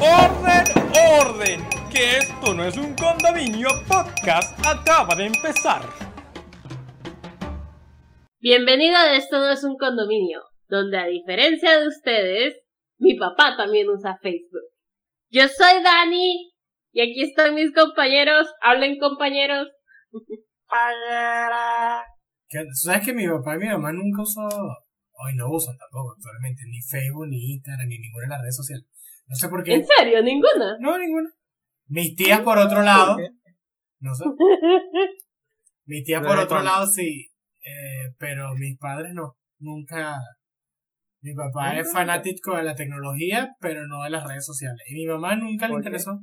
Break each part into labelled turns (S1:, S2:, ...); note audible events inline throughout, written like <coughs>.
S1: ¡Orden, orden! Que esto no es un condominio podcast, acaba de empezar.
S2: Bienvenido a Esto no es un condominio, donde a diferencia de ustedes, mi papá también usa Facebook. Yo soy Dani y aquí están mis compañeros. Hablen compañeros.
S3: ¿Sabes que mi papá y mi mamá nunca usó, hoy no usan tampoco actualmente, ni Facebook, ni Instagram, ni ninguna de las redes sociales? No sé por qué.
S2: ¿En serio? ¿Ninguna?
S3: No, ninguna. Mis tías por otro lado, no sé. <laughs> Mis tías por otro lado sí, eh, pero mis padres no, nunca. Mi papá es fanático de la tecnología, pero no de las redes sociales. Y mi mamá nunca le interesó.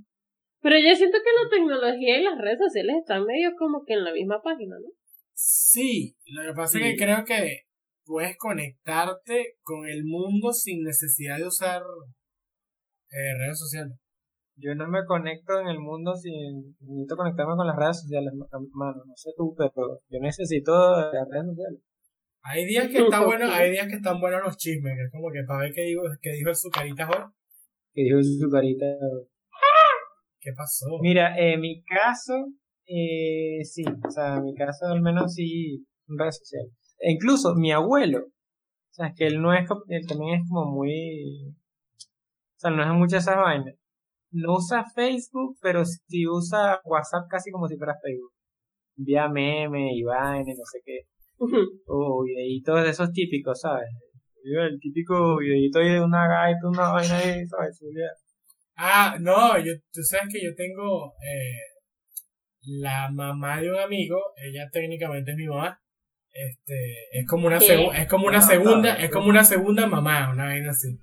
S2: Pero yo siento que la tecnología y las redes sociales están medio como que en la misma página, ¿no?
S3: Sí, lo que pasa es que creo que puedes conectarte con el mundo sin necesidad de usar eh, redes sociales.
S4: Yo no me conecto en el mundo sin necesito conectarme con las redes sociales, mano. No sé tú, pero yo necesito las redes sociales.
S3: Hay días que están buenos, hay días que están buenos los chismes, que es como que para ver qué dijo, qué dijo el sucarita hoy.
S4: ¿Qué dijo el sucarita
S3: ¿Qué pasó?
S4: Mira, en mi caso, eh, sí, o sea, en mi caso al menos sí, redes sociales. E incluso mi abuelo, o sea, es que él no es, él también es como muy, o sea, no es muchas esas vainas. No usa Facebook, pero sí usa WhatsApp casi como si fuera Facebook. Envía memes y vainas, no sé qué. o videitos de esos típicos, ¿sabes? El típico videito de una gaita, una vaina ahí, ¿sabes?
S3: Ah, no, yo, tú sabes que yo tengo eh, la mamá de un amigo, ella técnicamente es mi mamá. Este, es como una es como una segunda, es como una segunda mamá, una vaina así.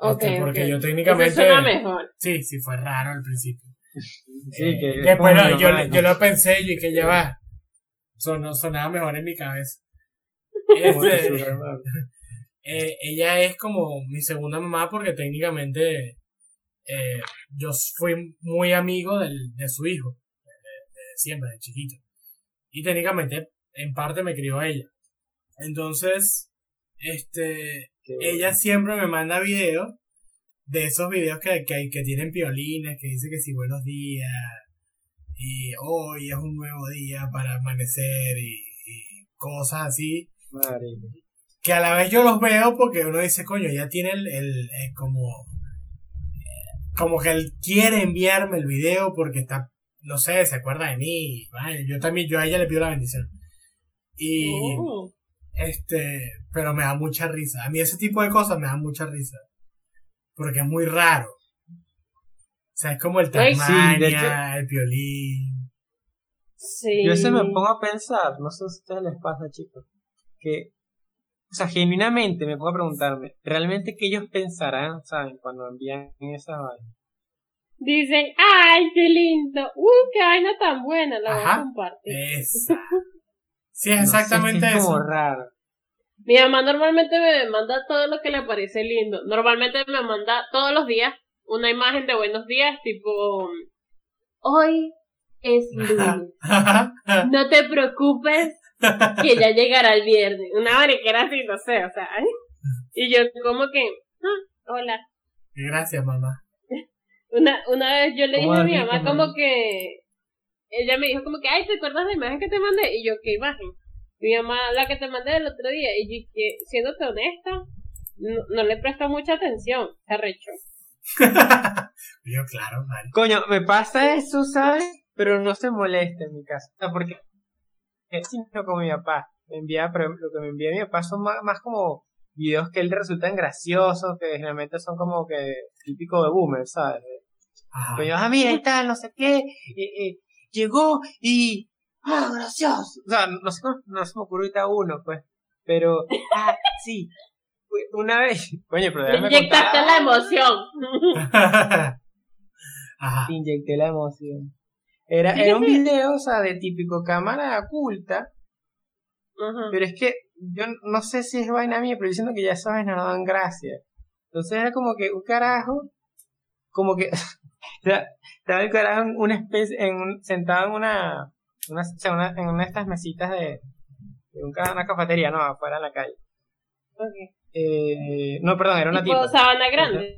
S3: Este, porque yo técnicamente
S2: mejor.
S3: Sí, sí fue raro al principio.
S4: Sí, eh, que
S3: después yo, yo lo pensé y que ya va. Son, sonaba mejor en mi cabeza. <laughs> Este, <laughs> eh, ella es como mi segunda mamá porque técnicamente eh, yo fui muy amigo del, de su hijo, de, siempre, de chiquito. Y técnicamente, en parte me crió ella. Entonces, este, ella siempre me manda videos de esos videos que, que, que tienen piolines, que dice que sí, buenos días, y hoy es un nuevo día para amanecer, y, cosas así. Que a la vez yo los veo porque uno dice, coño, ya tiene el, el como como que él quiere enviarme el video porque está, no sé, se acuerda de mí. yo también, yo a ella le pido la bendición. Y, oh. este, pero me da mucha risa. A mí ese tipo de cosas me da mucha risa. Porque es muy raro. O sea, es como el Tasmania, el violín.
S2: Sí.
S4: Yo se me pongo a pensar, no sé si a ustedes les pasa, chicos, que o sea, genuinamente me puedo preguntarme, ¿realmente qué ellos pensarán, saben, cuando envían esa vaina?
S2: Dicen, ¡ay, qué lindo! ¡Uy, qué vaina tan buena! La voy a compartir.
S3: Sí, es exactamente
S4: es
S3: como
S4: raro.
S2: Mi mamá normalmente me manda todo lo que le parece lindo. Normalmente me manda todos los días una imagen de buenos días, tipo, hoy es <laughs> lunes. no te preocupes, que ya llegará el viernes. Una era así, no sé, o sea. Y yo como que, ah, hola.
S3: Gracias, mamá. <laughs>
S2: Una, una vez yo le dije a mi mamá como que, ella me dijo como que, ay, ¿te acuerdas de la imagen que te mandé? Y yo, ¿qué imagen? Mi mamá, la que te mandé el otro día. Y yo, que, siéndote honesta, no, le presto mucha atención, se arrechó. <laughs>
S3: yo, claro, man.
S4: Coño, me pasa eso, ¿sabes? Pero no se molesta en mi caso. porque sino como mi papá. Me envía, pero lo que me envía mi papá son más, como videos que él resultan graciosos, que generalmente son como que típico de boomer, ¿sabes? Yo, ah, mira y tal, no sé qué, llegó y, ah, gracioso. O sea, no, sé, no se me ocurrió ahorita uno, pues, pero, ah, sí, una vez, coño, pero déjame
S2: Inyectaste la emoción. <laughs>
S4: Inyecté la emoción. Era, era un video, o sea, de típico cámara oculta. Pero es que yo no sé si es vaina mía, pero diciendo que ya sabes, no dan gracia. Entonces era como que un carajo, como que <laughs> estaba el carajo en una especie, en sentado en una, una, en una de estas mesitas de, de una cafetería, no, afuera en la calle. Eh, no, perdón, era una
S2: tipo. sabana grande.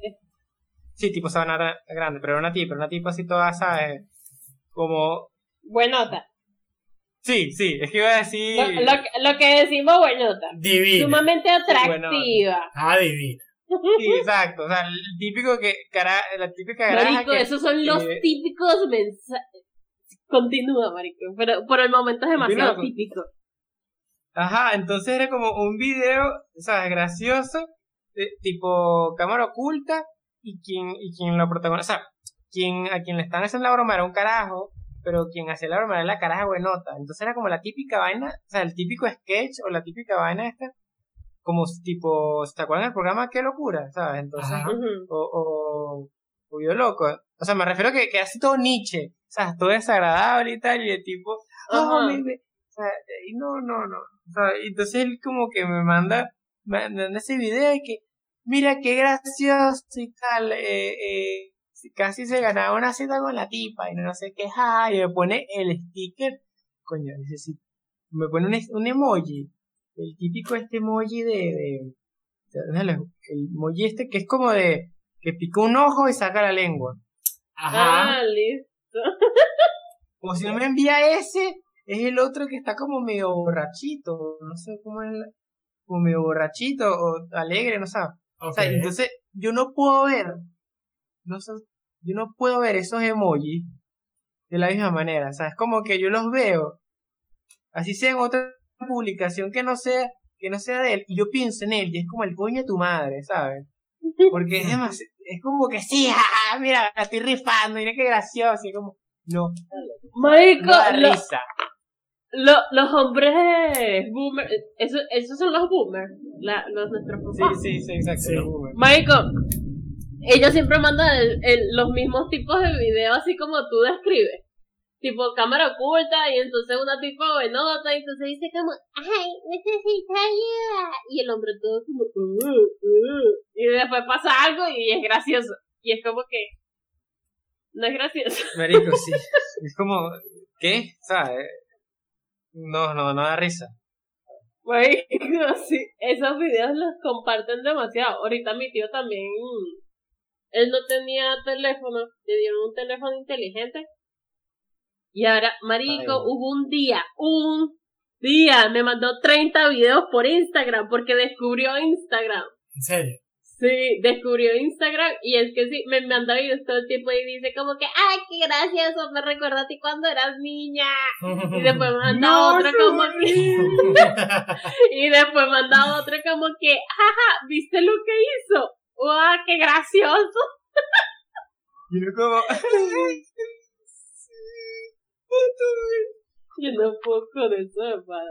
S4: Sí, tipo sabana grande, pero era una tipa, era una tipa así toda, ¿sabes? Como...
S2: Buenota.
S4: Sí, sí, es que iba a decir...
S2: Lo, lo, lo que decimos buenota.
S3: Divina.
S2: Sumamente atractiva.
S3: Ah, divina.
S4: Sí, <laughs> exacto, o sea, el típico que, cara, la típica garaja
S2: Marico,
S4: que,
S2: esos son los
S4: eh,
S2: típicos mensajes. Continúa, marico. Pero por el momento es demasiado
S4: Continúa.
S2: típico.
S4: Ajá, entonces era como un video, ¿sabes? Gracioso, de- tipo cámara oculta, y quien, y quien lo protagoniza, o sea, quien, a quien le están haciendo la broma era un carajo, pero quien hacía la broma era la caraja buenota. Entonces era como la típica vaina, o sea, el típico sketch o la típica vaina esta, como tipo, ¿te acuerdan del programa Qué locura? ¿Sabes? Entonces, o, o, o Video Loco. O sea, me refiero a que, que hace todo Nietzsche, o sea, todo desagradable y tal, y el tipo, me- me- o sea, y no, no, no. O sea, entonces él como que me manda, me manda ese video de que, mira qué gracioso y tal, eh, eh, casi se ganaba una cita con la tipa y no sé qué, ja, y me pone el sticker, coño, necesito, me pone un, un emoji, el típico este emoji de, de, el emoji este que es como de, que pica un ojo y saca la lengua.
S3: Ajá.
S2: Ah, listo. <laughs>
S4: O si no me envía ese, es el otro que está como medio borrachito, no sé cómo es, como medio borrachito o alegre, no sé. O sea, entonces yo no puedo ver, no sé, yo no puedo ver esos emojis de la misma manera, o sea, es como que yo los veo, así sea en otra publicación que no sea, que no sea de él, y yo pienso en él, y es como el coño de tu madre, ¿sabes? Porque es <laughs> demasiado, es como que sí, ja, ja, mira, la estoy rifando, mira qué gracioso, y como, no,
S2: Marico,
S4: no da
S2: lo-
S4: risa.
S2: lo- los hombres boomers, esos, esos son los boomers, la, los nuestros
S4: Sí,
S2: papás.
S4: sí, sí, exacto.
S3: Sí.
S4: los boomers.
S2: Marico, ellos siempre mandan el- el- los mismos tipos de videos así como tú describes. Tipo cámara oculta y entonces una tipo buenota y entonces dice como, ay, necesito ayuda. Y el hombre todo como, "Uh, uh", y después pasa algo y es gracioso. Y es como que, no es gracioso. <laughs>
S4: Marico, sí. Es como, ¿qué? ¿Sabes? No, no, no da risa.
S2: Marico, sí, esos videos los comparten demasiado. Ahorita mi tío también, él no tenía teléfono, le dieron un teléfono inteligente. Y ahora, marico,
S4: Ay.
S2: hubo un día, un día, me mandó 30 videos por Instagram porque descubrió Instagram.
S3: En serio.
S2: Sí, descubrió Instagram y es que sí, me manda videos todo el tiempo y dice como que, ay, qué gracioso, me recuerda a ti cuando eras niña. Y después <laughs> manda
S4: No,
S2: otro como que... <laughs> Y después mandaba otro como que, jaja, ¿viste lo que hizo? ¡Wow, qué gracioso!
S4: Y como, <laughs>
S2: Yo no puedo con eso, padre.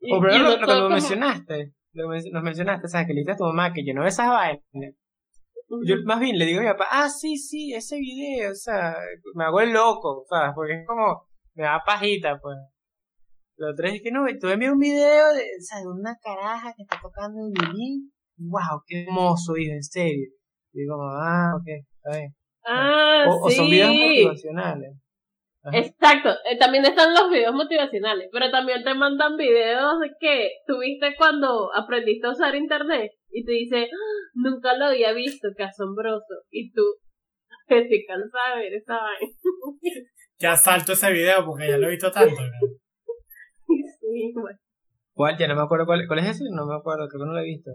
S2: Y-
S4: o pero lo, lo
S2: como-
S4: mencionaste, lo men- nos mencionaste, ¿sabes? Que le dices a tu mamá que yo no veo esas vainas. Yo más bien le digo a mi papá, ah, sí, sí, ese video, o sea, me hago el loco, ¿sabes? Porque es como, me da pajita, pues. Lo otro es que no, tú envías un video de, o sea, de una caraja que está tocando el violín. Wow, qué hermoso, hijo, en serio. Y digo, ah, ok, está bien.
S2: Ah,
S4: O, o
S2: sí.
S4: son videos motivacionales. Ajá.
S2: Exacto, eh, también están los videos motivacionales, pero también te mandan videos de que tuviste cuando aprendiste a usar internet y te dice, "Ah, nunca lo había visto, qué asombroso. Y tú, que estoy cansada de ver esa vaina. <laughs>
S3: Ya salto ese video porque ya lo he visto tanto. ¿no? <laughs>
S2: Sí, bueno.
S4: ¿Cuál? Ya no me acuerdo cuál, cuál es ese, no me acuerdo, creo que no lo he visto.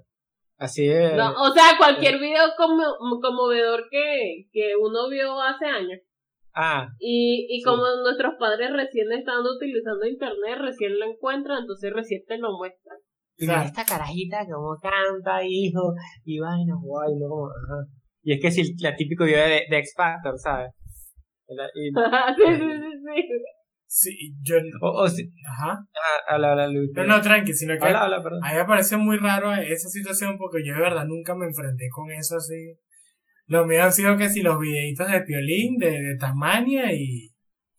S4: Así es.
S2: No, o sea, cualquier video como, conmovedor que, que uno vio hace años.
S4: Ah,
S2: Y, y
S4: Sí.
S2: como nuestros padres recién están utilizando internet, recién lo encuentran, entonces recién te lo muestran.
S4: mira esta carajita como canta, hijo, y vaina, guay, no como, ajá. Y es que si la típico video de, de X Factor, ¿sabes? La- <laughs> y-
S2: sí, sí, sí, sí.
S3: Sí, yo.
S4: o, o si,
S3: Ajá.
S4: ah, habla, habla, Luis.
S3: No, no, tranqui, sino que.
S4: Habla, habla, perdón.
S3: A mí me parece muy raro esa situación porque yo de verdad nunca me enfrenté con eso así. Lo mío han sido que si los videitos de Piolín, de, de Tasmania y,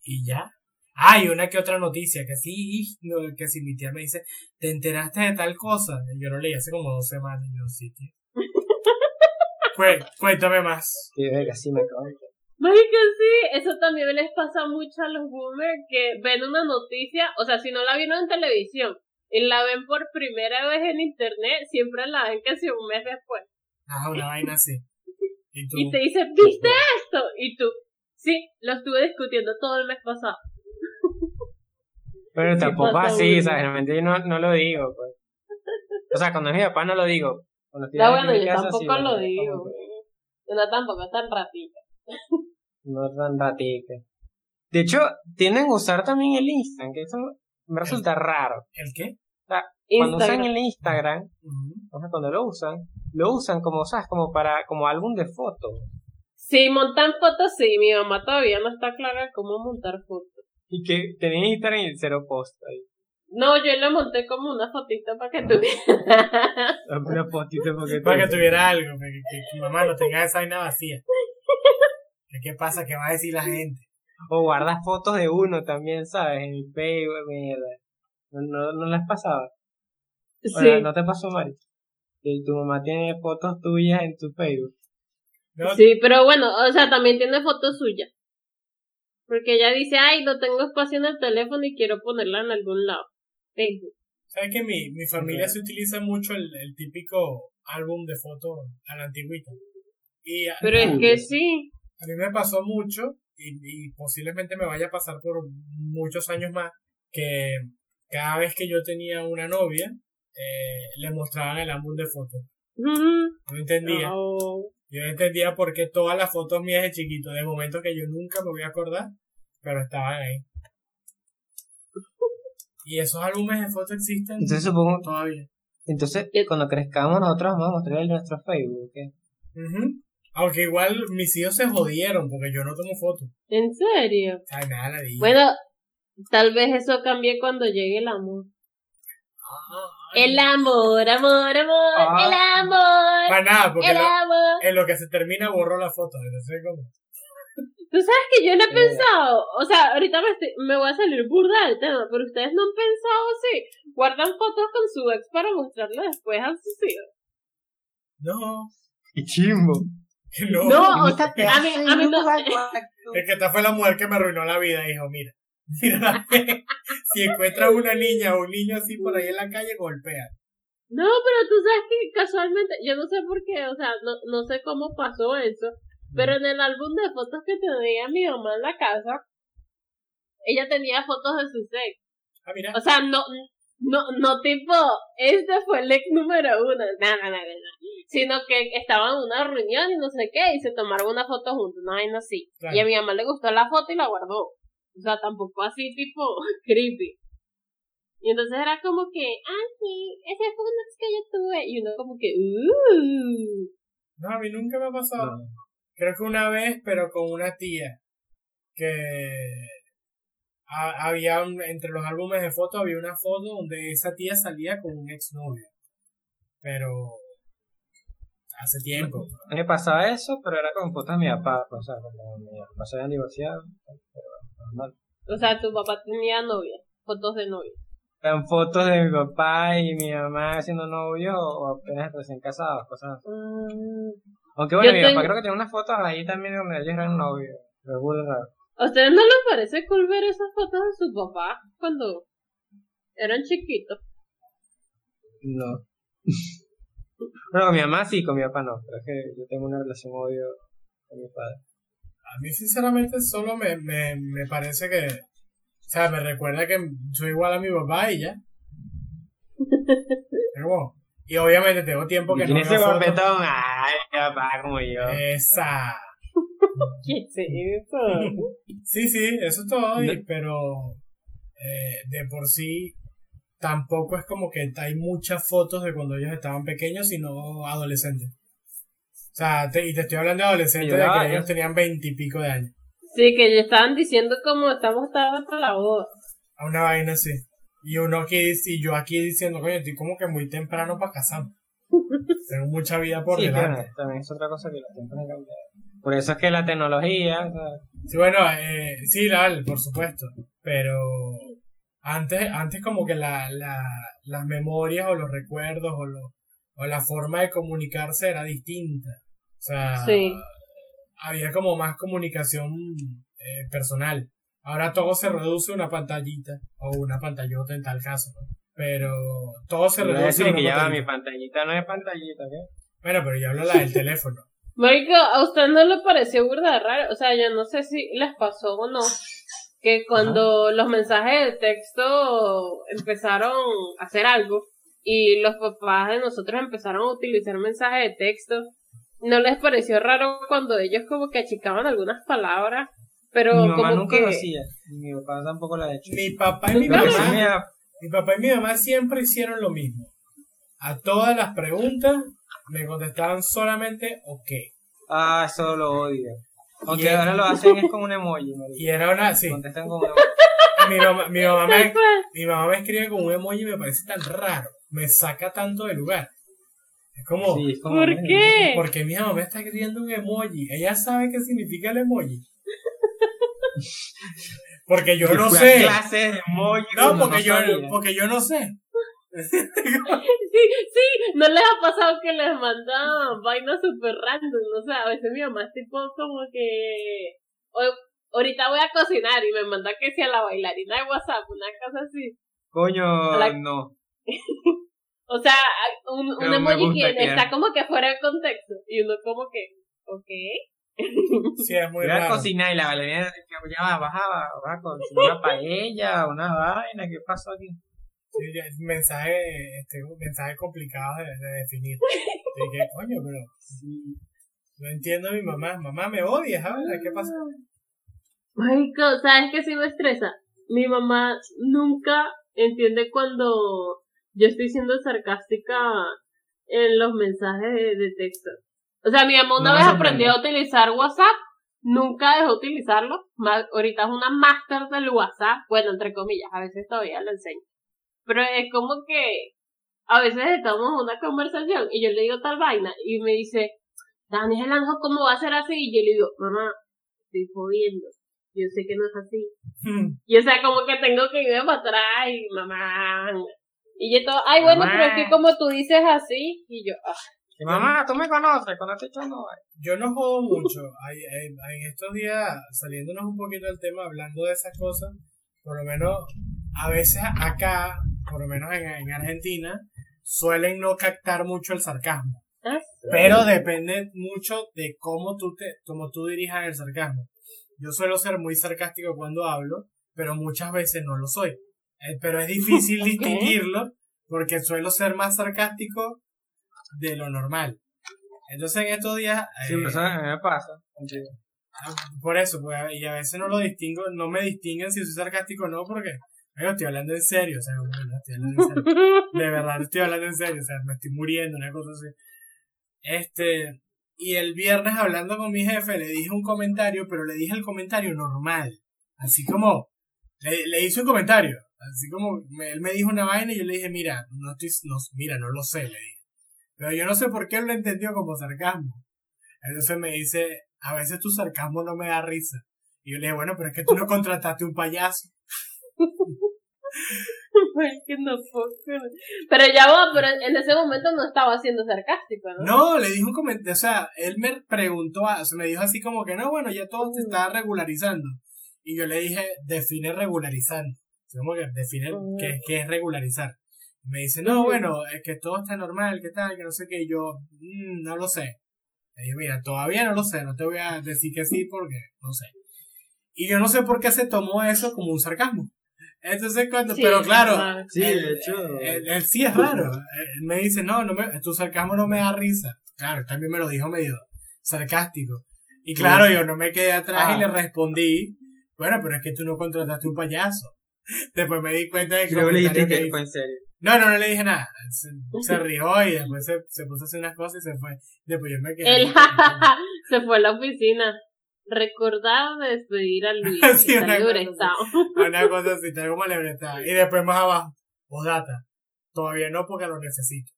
S3: y ya. Ah, y una que otra noticia, que sí, que si mi tía me dice, ¿te enteraste de tal cosa? Y yo lo leí hace como dos semanas y yo, sí, tío. <laughs> Cué- cuéntame más.
S4: Verga, sí me acabo de
S2: Marica, sí, eso también les pasa mucho a los boomers que ven una noticia, o sea, si no la vieron en televisión y la ven por primera vez en internet, siempre la ven casi un mes después.
S3: Ah, una vaina así. Y tú,
S2: y te dice, ¿viste esto? Y tú, sí, lo estuve discutiendo todo el mes pasado. <laughs>
S4: Pero tampoco así, o sea, generalmente yo no, no lo digo, pues. O sea, cuando es mi papá no lo digo. Cuando estoy
S2: No, bueno, yo
S4: casa,
S2: tampoco
S4: sí,
S2: lo digo.
S4: como que
S2: Yo no tampoco es tan ratita. <laughs>
S4: No tan ratique. De hecho, tienden a usar también el Instagram, que eso me resulta raro.
S3: ¿el qué?
S4: Cuando usan el Instagram, o sea, cuando lo usan, lo usan como, ¿sabes? Como para, como álbum de fotos.
S2: Sí, montan fotos, sí. Mi mamá todavía no está clara cómo montar fotos.
S4: Y que tenían Instagram y cero post ahí.
S2: No, yo le monté como una fotito para que tuviera.
S4: Una fotito porque <laughs>
S3: Para que tuviera algo, que, que, que mamá no tenga esa vaina vacía. ¿Qué, ¿Qué pasa? ¿Qué va a decir la gente?
S4: O guardas fotos de uno también, ¿sabes? En el Facebook, mierda. No, no, no las pasaba.
S2: Sí,
S4: ¿No te pasó, Mari? Que tu mamá tiene fotos tuyas en tu Facebook.
S3: No,
S2: sí, pero bueno, o sea, también tiene fotos suyas. Porque ella dice, ay, no tengo espacio en el teléfono y quiero ponerla en algún lado. Facebook.
S3: ¿Sabes que mi, mi familia se utiliza mucho el, el típico álbum de fotos a la antigüita? Y a,
S2: Pero es que sí.
S3: a mí me pasó mucho, y, y posiblemente me vaya a pasar por muchos años más, que cada vez que yo tenía una novia, eh, le mostraban el álbum de fotos. No entendía.
S2: Oh.
S3: Yo no entendía por qué todas las fotos mías de chiquito, de momento que yo nunca me voy a acordar, pero estaban ahí. Y esos álbumes de fotos existen
S4: Entonces supongo,
S3: todavía.
S4: entonces cuando crezcamos nosotros vamos a mostrar en nuestro Facebook.
S3: Aunque igual mis hijos se jodieron porque yo no tomo fotos.
S2: ¿En serio?
S3: Ay, nada, la.
S2: Bueno, tal vez eso cambie cuando llegue el amor.
S3: Ay.
S2: El amor, amor, amor,
S4: Ah.
S2: el amor,
S3: Para nada, porque
S2: el
S3: lo-
S2: amor.
S3: en lo que se termina borro la foto. Entonces, como.
S2: Tú sabes que yo no he
S4: Eh.
S2: pensado, o sea, ahorita me, estoy- me voy a salir burda del tema, pero ustedes no han pensado así. Guardan fotos con su ex para mostrarle después a sus hijos.
S3: No,
S4: ¡Qué chimbo!
S3: no.
S2: No, o sea, <laughs> a mí, a mí no.
S3: Es que esta fue la mujer que me arruinó la vida, hijo, mira. <laughs> Si encuentras una niña o un niño así por ahí en la calle, golpea.
S2: No, pero tú sabes que casualmente, yo no sé por qué, o sea, no, no sé cómo pasó eso, pero en el álbum de fotos que tenía mi mamá en la casa, ella tenía fotos de su ex.
S3: Ah, mira.
S2: O sea, no, no, no tipo, este fue el ex número uno, no, no, no, no, no. Sino que estaban en una reunión y no sé qué, y se tomaron una foto juntos, una vaina así.
S3: Claro.
S2: Y a mi mamá le gustó la foto y la guardó. O sea, tampoco así tipo <laughs> creepy. Y entonces era como que, ah, sí, ese fue un ex que yo tuve. Y uno como que, uh.
S3: No, a mí nunca me ha pasado.
S4: No.
S3: Creo que una vez, pero con una tía. Que ha- había un- entre los álbumes de fotos había una foto donde esa tía salía con un exnovio. Pero hace tiempo.
S4: Me pasaba eso, pero era con fotos de mi papá, o sea, como mi papá se habían divorciado, pero normal.
S2: O sea, tu papá tenía novia, fotos de novia.
S4: Eran fotos de mi papá y mi mamá siendo novios o apenas recién casados, cosas así.
S2: Mm.
S4: Aunque bueno,
S2: Yo
S4: mi
S2: tengo-
S4: papá creo que tiene unas fotos ahí también donde ellos eran novios. Pero es raro.
S2: ¿A ustedes no les parece cool ver esas fotos de su papá cuando eran chiquitos?
S4: No. <laughs> bueno, con mi mamá sí, con mi papá no. Pero es que yo tengo una relación obvio con mi padre.
S3: A mí sinceramente solo me, me, me parece que... O sea, me recuerda que soy igual a mi papá y ya. <laughs> Pero bueno, y obviamente tengo tiempo que no
S4: tiene
S3: veo
S4: ese guapetón, ay, mi papá como yo.
S3: Esa.
S2: ¿Qué es eso?
S3: Sí, sí, eso es todo, y-
S4: No.
S3: pero eh, de por sí tampoco es como que hay muchas fotos de cuando ellos estaban pequeños, sino adolescentes. O sea, te- y te estoy hablando de adolescentes
S4: Sí,
S3: de que ellos
S4: ya.
S3: tenían veintipico de años.
S2: Sí, que ya estaban diciendo como estamos tarde para la boda.
S3: A una vaina así. Y uno aquí, y yo aquí diciendo, coño, estoy como que muy temprano para casarme. <laughs> Tengo mucha vida por
S4: sí,
S3: delante.
S4: claro, también es otra cosa que los tiempos han cambiado. Por eso es que la tecnología, o sea,
S3: Sí, bueno, eh, sí, Lal, por supuesto. Pero antes, antes como que la, la, las memorias o los recuerdos o, lo, o la forma de comunicarse era distinta. O sea,
S2: Sí.
S3: había como más comunicación eh, personal. Ahora todo se reduce a una pantallita o una pantallota en tal caso. ¿no? Pero todo se
S4: a
S3: reduce
S4: decir
S3: a una
S4: que ya mi
S3: pantallita.
S4: no es pantallita, ¿qué?
S3: Bueno, pero yo hablo la del teléfono. <laughs>
S2: Marico, ¿a usted no le pareció burda raro? O sea, yo no sé si les pasó o no, que cuando los mensajes de texto empezaron a hacer algo y los papás de nosotros empezaron a utilizar mensajes de texto, ¿no les pareció raro cuando ellos como que achicaban algunas palabras? Pero
S4: mi mamá
S2: como
S4: nunca
S2: que...
S4: lo hacía. Y mi papá tampoco lo ha hecho.
S3: Mi papá y mi
S4: sí
S3: mamá, mi papá y mi mamá siempre hicieron lo mismo. A todas las preguntas me contestaban solamente ok.
S4: Ah, eso lo odio. Aunque
S3: Y-
S4: ahora lo hacen es con un emoji. <laughs>
S3: Y era una, sí,
S4: Contestan con un <laughs> emoji.
S3: mi mamá, mi mamá me, mi mamá me escribe con un emoji y me parece tan raro. Me saca tanto de lugar. Como,
S4: Sí, es como
S2: ¿Por qué?
S3: ¿por qué mi mamá me está escribiendo un emoji? Ella sabe qué significa el emoji. <laughs> Porque yo no sé.
S4: clases de emoji
S3: No, porque yo,
S4: sabía.
S3: porque yo no sé.
S2: Sí, sí, ¿no les ha pasado que les mandan vainas super random? O sea, a veces mi mamá es tipo como que... o- ahorita voy a cocinar y me manda que sea la bailarina de WhatsApp, una cosa así.
S4: Coño,
S2: La-
S4: no. <laughs>
S2: O sea, un, emoji que
S4: que-
S2: está como que fuera de contexto. Y uno como que, ok.
S3: Sí, es muy
S4: Voy a
S3: raro.
S4: cocinar y la que ya va, bajaba, vas a cocinar una paella, una vaina, ¿qué pasó aquí?
S3: Sí, ya, es mensaje, este, mensaje complicado de, de definir. De que, coño, pero no entiendo a mi mamá. Mamá, me odias, ¿sabes? ¿Qué pasa?
S2: Marico, ¿sabes qué sí me estresa? Mi mamá nunca entiende cuando yo estoy siendo sarcástica en los mensajes de, de texto. O sea, mi mamá una
S4: No
S2: vez aprendió a utilizar WhatsApp, nunca dejó de utilizarlo. Ma- ahorita es una máster del WhatsApp, bueno, entre comillas, a veces todavía lo enseño. Pero es como que a veces estamos en una conversación y yo le digo tal vaina y me dice, Daniel Anjo, ¿cómo va a ser así? Y yo le digo, mamá, estoy jodiendo. Yo sé que no es así. <laughs> Y o sea, como que tengo que irme para atrás y mamá. Y yo todo, ay, bueno,
S4: Mamá.
S2: pero es que como tú dices así. Y yo, ah,
S4: Y, Mamá, tú me conoces, cuando te echando
S3: Yo no jodo mucho. Hay, hay- hay en estos días, saliéndonos un poquito del tema, hablando de esas cosas, por lo menos a veces acá, por lo menos en, en Argentina, suelen no captar mucho el sarcasmo.
S2: ¿ah?
S3: Pero depende mucho de cómo tú te, cómo tú dirijas el sarcasmo. Yo suelo ser muy sarcástico cuando hablo, pero muchas veces no lo soy. Eh, pero es difícil <laughs> distinguirlo porque suelo ser más sarcástico de lo normal. Entonces en estos días,
S4: Sí,
S3: eh,
S4: pero eso me pasa. contigo.
S3: por eso, pues, y a veces no lo distingo, no me distinguen si soy sarcástico o no, porque estoy hablando en serio, o sea, estoy hablando en serio. <laughs> De verdad estoy hablando en serio, o sea, me estoy muriendo, una cosa así. Este, y el viernes hablando con mi jefe le dije un comentario, pero le dije el comentario normal. Así como, le, le hice un comentario. Así como, me- él me dijo una vaina y yo le dije, mira, no estoy, no, mira, no lo sé, le dije. Pero yo no sé por qué él lo entendió como sarcasmo. Entonces me dice, a veces tu sarcasmo no me da risa. Y yo le dije, bueno, pero es que tú no contrataste un payaso. <laughs>
S2: Que no. Pero ya va, pero en ese momento no estaba siendo sarcástico, ¿no?
S3: No, le dije un comentario, o sea, él me preguntó, o sea, me dijo así como que no, bueno, ya todo se está regularizando. Y yo le dije, define regularizando. Como que define
S2: Ujú.
S3: qué, qué es regularizar. Y me dice, no, bueno, es que todo está normal, que tal, que no sé qué, y yo, "Mm, no lo sé. Le dije, mira, todavía no lo sé, no te voy a decir que sí porque no sé. Y yo no sé por qué se tomó eso como un sarcasmo. Entonces, cuando,
S2: Sí,
S3: pero claro.
S4: Sí,
S3: él,
S4: de hecho.
S3: él- él sí es raro. Él me dice, no, no me, tu sarcasmo no me da risa. Claro, él también me lo dijo medio sarcástico. Y claro, yo no me quedé atrás y
S4: Ah.
S3: le respondí, bueno, pero es que tú no contrataste un payaso. Después me di cuenta de que...
S4: Y luego le
S3: el
S4: dijiste
S3: que
S4: que
S3: hice-
S4: fue en serio.
S3: No, no, no le dije nada. Se, se rió y después se, se puso a hacer unas cosas y se fue. Después yo me quedé.
S2: Él <laughs> se fue a la oficina. Recordar de despedir a Luis. <laughs>
S3: Sí,
S2: está
S3: una cosa. Una cosa así, tal como le estaba. Y después más abajo, postdata. Todavía no porque lo necesito.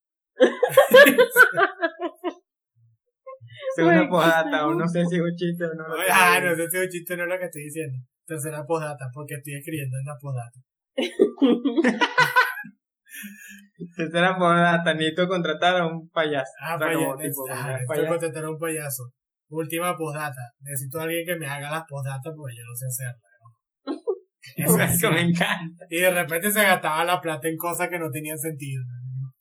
S4: Segunda
S2: Uy,
S4: postdata, o no sé si es un chiste o no.
S3: Ah, no sé si es un chiste, no es lo que estoy diciendo. Tercera postdata, porque estoy escribiendo en la postdata. <laughs>
S4: Tercera postdata, necesito contratar a un payaso.
S3: Ah,
S4: O sea,
S3: paya-
S4: como tipo,
S3: ah, necesito
S4: payaso.
S3: contratar a un payaso. Última postdata. Necesito a alguien que me haga las postdatas porque yo no sé hacerlas. ¿no? <laughs> Eso es
S4: Eso me encanta.
S3: Y de repente se gastaba la plata en cosas que no tenían sentido.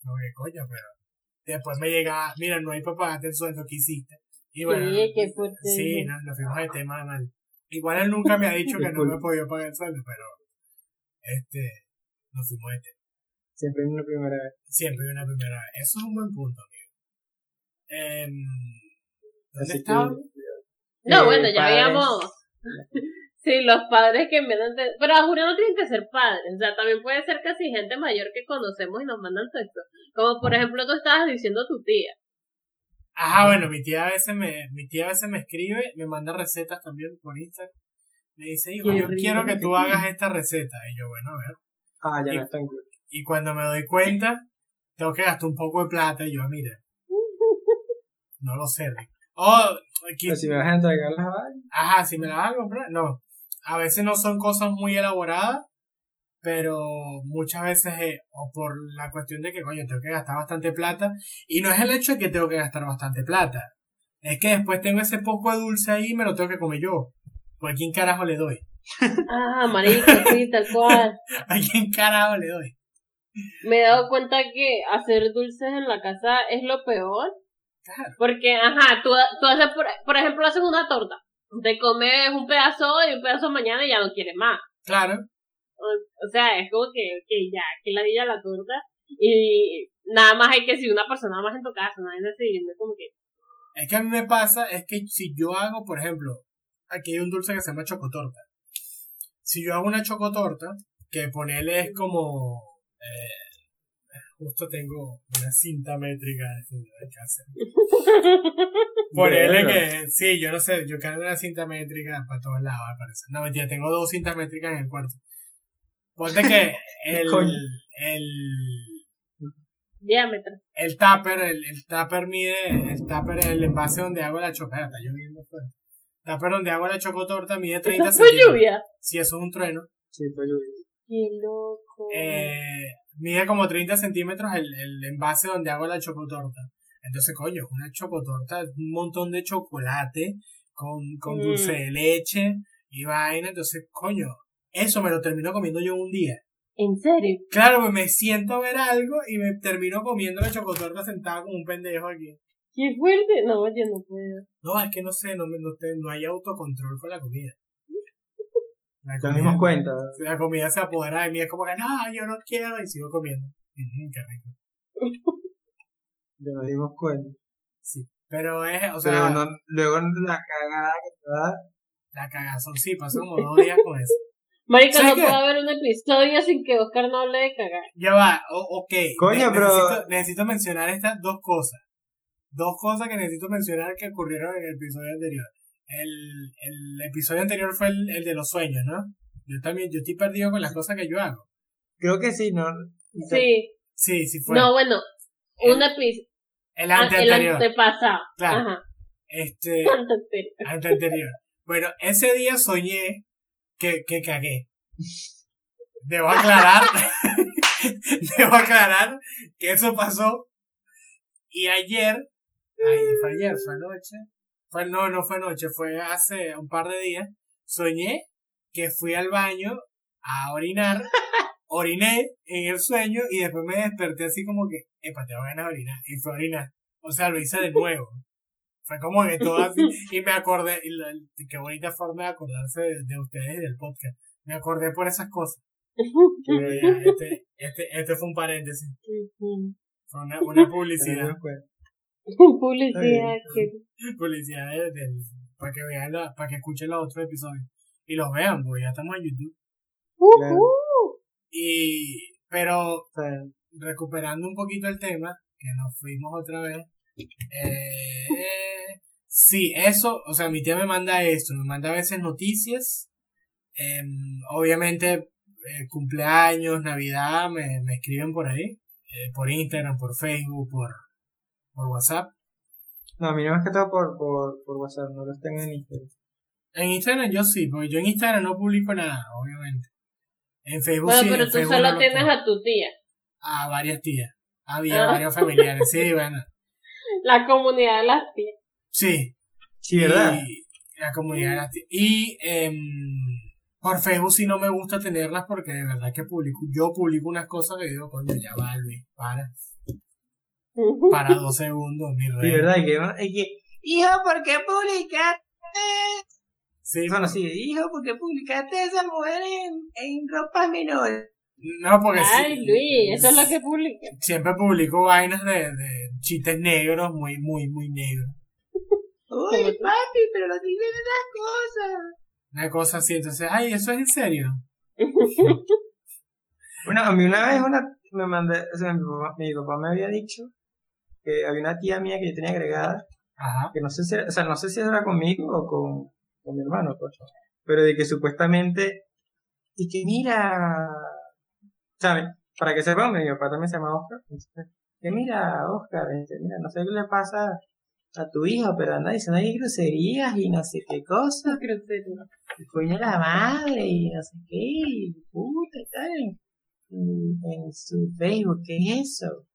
S3: No, qué coño, pero. Después me llegaba, mira, no hay para pagarte el sueldo que hiciste. Y bueno,
S2: Sí, qué fuerte.
S3: sí, no, nos fuimos de tema mal. Igual él nunca me ha dicho que no me podido pagar el sueldo, pero este, nos fuimos de tema.
S4: Siempre es una primera vez.
S3: Siempre hay una primera vez. Eso es un buen punto, amigo. Em, ¿Dónde
S4: Así
S3: estaba?
S4: que,
S2: No,
S4: eh,
S2: bueno, ya
S4: padres-
S2: habíamos. <laughs> Sí, los padres que envían. te- Pero a juro no tienen que ser padres. O sea, también puede ser casi gente mayor que conocemos y nos mandan texto. Como por ejemplo, tú estabas diciendo a tu tía.
S3: Ajá, bueno, mi tía a veces me, mi tía a veces me escribe, me manda recetas también por Instagram. Me dice, hijo, yo quiero que tú hagas esta receta. Y yo, bueno, a ver.
S4: Ah, ya
S3: Y-
S4: en cool.
S3: Y cuando me doy cuenta, tengo que gastar un poco de plata. Y yo, mira, <laughs> no lo sé. Oh, aquí,
S4: Pero si me vas a entregar las
S3: ajá, si me la vas a comprar, no. A veces no son cosas muy elaboradas, pero muchas veces, eh, o por la cuestión de que, coño, tengo que gastar bastante plata. Y no es el hecho de que tengo que gastar bastante plata. Es que después tengo ese poco de dulce ahí y me lo tengo que comer yo. ¿Por quién carajo le doy? <laughs>
S2: Ah, marico, sí, tal cual. <laughs>
S3: ¿A quién carajo le doy?
S2: Me he dado cuenta que hacer dulces en la casa es lo peor.
S3: Claro.
S2: Porque, ajá, tú, tú haces, por, por ejemplo, haces una torta. Te comes un pedazo hoy, un pedazo mañana y ya no quieres más.
S3: Claro.
S2: O, o sea, es como que, que ya, que la la torta. Y nada más hay que si una persona más en tu casa, no es como que.
S3: Es que a mí me pasa, es que si yo hago, por ejemplo, aquí hay un dulce que se llama chocotorta. Si yo hago una chocotorta, que ponerle es como... eh, justo tengo una cinta métrica de casa. <laughs> Ponerle
S4: Verga.
S3: que... Sí, yo no sé, yo cargo una cinta métrica para todos lados, al parecer. No, mentira, tengo dos cintas métricas en el cuarto. Ponte que <laughs> el... El
S2: Diámetro.
S3: el tupper, el, el tupper mide, el tupper es el envase donde hago la chocolate, está lloviendo fuera. El tupper donde hago la chocotorta mide 30
S2: Eso fue
S3: centímetros.
S2: lluvia.
S3: Si eso es un trueno,
S4: Sí, fue lluvia.
S2: Qué loco.
S3: eh, mide como 30 centímetros el, el envase donde hago la chocotorta. Entonces, coño, es una chocotorta, un montón de chocolate con, con
S2: Mm.
S3: dulce de leche y vaina. Entonces, coño, eso me lo termino comiendo yo un día.
S2: ¿En serio?
S3: Claro, pues me siento a ver algo y me termino comiendo la chocotorta sentado como un pendejo aquí.
S2: Qué fuerte. No, yo no puedo.
S3: No, es que no sé, no, me- no, no hay autocontrol con la comida. La
S4: Nos dimos cuenta.
S3: la comida se apodera de mí, es como que no, yo no quiero y sigo comiendo. Qué rico. <laughs>
S4: Ya nos dimos cuenta.
S3: Sí. Pero es, o
S4: Pero
S3: sea,
S4: no, luego la cagada que te va a dar.
S3: la cagazón sí, pasó como dos días con eso.
S2: Marico,
S3: ¿Sabes
S2: no
S3: qué?
S2: puede haber un episodio sin que Oscar no hable de cagar.
S3: Ya va, o- ok.
S4: Coño,
S3: Ne-
S4: pero-
S3: Necesito, necesito mencionar estas dos cosas. Dos cosas que necesito mencionar que ocurrieron en el episodio anterior. El, el episodio anterior fue el, el de los sueños, ¿no? Yo también, yo estoy perdido con las cosas que yo hago.
S4: Creo que sí, ¿no?
S2: Sí.
S3: Sí, sí fue.
S2: No, bueno. Un episodio.
S3: el
S2: El
S3: anteanterior.
S2: antepasado.
S3: Claro.
S2: Ajá.
S3: Este, <laughs> ante anterior. Bueno, ese día soñé que, que cagué. Debo aclarar, <laughs> debo aclarar que eso pasó. Y ayer, ay, fue ayer, fue anoche, fue, no, no fue anoche, fue hace un par de días, soñé que fui al baño a orinar, <laughs> oriné en el sueño y después me desperté así como que, epa, tengo ganas de orinar, y fue a orinar. O sea, lo hice de nuevo. Fue como que todo así, y me acordé, y la- y qué bonita forma de acordarse de, de ustedes y del podcast. Me acordé por esas cosas. Pero ya, este, este, este fue un paréntesis, fue una, una publicidad. <laughs>
S2: Publicidad. que-
S3: publicidad de- del, para que vean, la- para que escuchen los otros episodios. Y los vean, porque ya estamos en YouTube. Y, pero, recuperando un poquito el tema, que nos fuimos otra vez. Eh, sí, eso, o sea, mi tía me manda esto, me manda a veces noticias. em, obviamente, eh, cumpleaños, Navidad, me, me escriben por ahí, eh, por Instagram, por Facebook, por, por WhatsApp.
S4: No, a mí no más que todo por, por, por WhatsApp, no los tengo en Instagram.
S3: En Instagram yo sí, porque yo en Instagram no publico nada, obviamente. En Facebook
S2: Bueno,
S3: sí,
S2: pero
S3: en
S2: tú
S3: Facebook
S2: solo
S3: no
S2: tienes
S3: tengo.
S2: a tu tía.
S3: a varias tías. Había
S2: Ah.
S3: varios familiares, sí, bueno. <laughs>
S2: La comunidad de las tías.
S3: Sí,
S4: Sí, ¿verdad?
S3: Y la comunidad de. Y em, por Facebook sí no me gusta tenerlas porque de verdad que publico, yo publico unas cosas que digo, coño, ya va, Luis, para, para dos segundos, mi
S4: Sí,
S3: rey.
S4: ¿verdad? Y que, es que hijo, ¿por qué publicaste?
S3: Sí,
S4: Bueno, sí, hijo, ¿por qué publicaste esa mujer en, en ropas menores?
S3: no, porque
S2: Ay,
S3: sí,
S2: Luis, eso es lo que publica.
S3: siempre publico vainas de, de chistes negros, muy, muy, muy negros.
S4: Uy, papi, pero no dices esas cosas.
S3: Una cosa así, entonces, ay, ¿eso es en serio? <laughs>
S4: Bueno, a mí una vez una, me mandé, o sea, mi papá, mi papá me había dicho que había una tía mía que yo tenía agregada,
S3: Ajá.
S4: que no sé si, era- o sea, no sé si era conmigo o con, con mi hermano, pues, pero de que supuestamente, y que mira, ¿sabes? Para que sepan, mi papá también se llama Oscar, que mira, Oscar, este, mira, no sé qué le pasa a tu hijo, pero anda diciendo ahí groserías y no sé qué cosas, el coño de la madre y no sé qué, y puta y tal, en, en su Facebook, ¿qué es eso?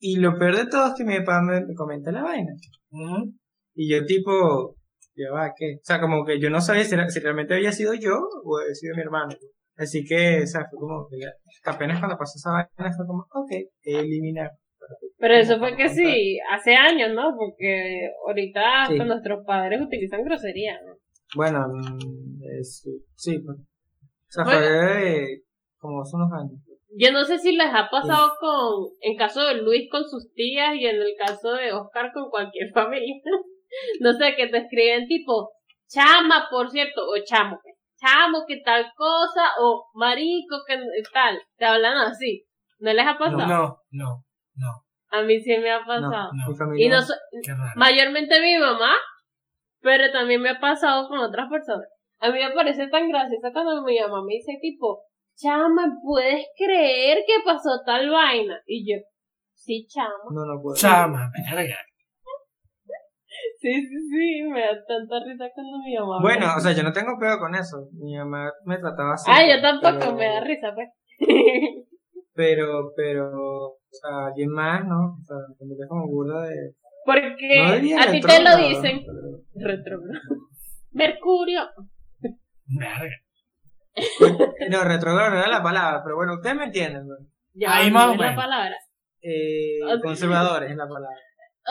S4: Y lo peor de todo es que mi papá me, me comenta la vaina. Y yo tipo, ya va, ¿qué? O sea, como que yo no sabía si, era- si realmente había sido yo o había sido mi hermano. Así que, o sea, fue como apenas cuando pasó esa vaina fue como, ok, eliminar.
S2: Pero eso fue que sí, hace años, ¿no? Porque ahorita hasta
S4: Sí.
S2: nuestros padres utilizan grosería, ¿no?
S4: Bueno, mm, es- sí, pues. O sea,
S2: Bueno.
S4: fue como hace unos años.
S2: Yo no sé si les ha pasado con, en caso de Luis con sus tías y en el caso de Oscar con cualquier <laughs> familia. no sé, que te escriben tipo, chama, por cierto, o chamo, chamo, que tal cosa, o marico, que tal. Te hablan así. ¿No les ha pasado?
S3: No, no, no,
S2: A mí sí me ha
S4: No,
S2: pasado.
S3: no.
S4: mi familia.
S2: Y no so-
S3: qué raro.
S2: mayormente mi mamá, pero también me ha pasado con otras personas. A mí me parece tan gracioso cuando mi mamá me dice tipo, chama, ¿puedes creer que pasó tal vaina? Y yo, sí, chama.
S4: No, no puedo.
S3: Chama, verga. <laughs>
S2: Sí, sí, sí, me da tanta risa cuando mi mamá me
S4: Bueno, o sea, yo no tengo pedo con eso. Mi mamá me trataba así.
S2: Ah, yo
S4: pero-
S2: tampoco, me da risa, pues. <laughs>
S4: Pero, pero, o sea, alguien más, ¿no? O sea, familia es como burda de.
S2: Porque
S4: No
S2: a ti te lo dicen. Retrógrado. Mercurio.
S3: Verga.
S4: No, retrógrado no era la palabra, pero bueno, ustedes me entienden, ¿no?
S2: Ya,
S3: Ahí más o
S2: la
S3: menos.
S2: palabra.
S4: Eh, conservadores es la palabra.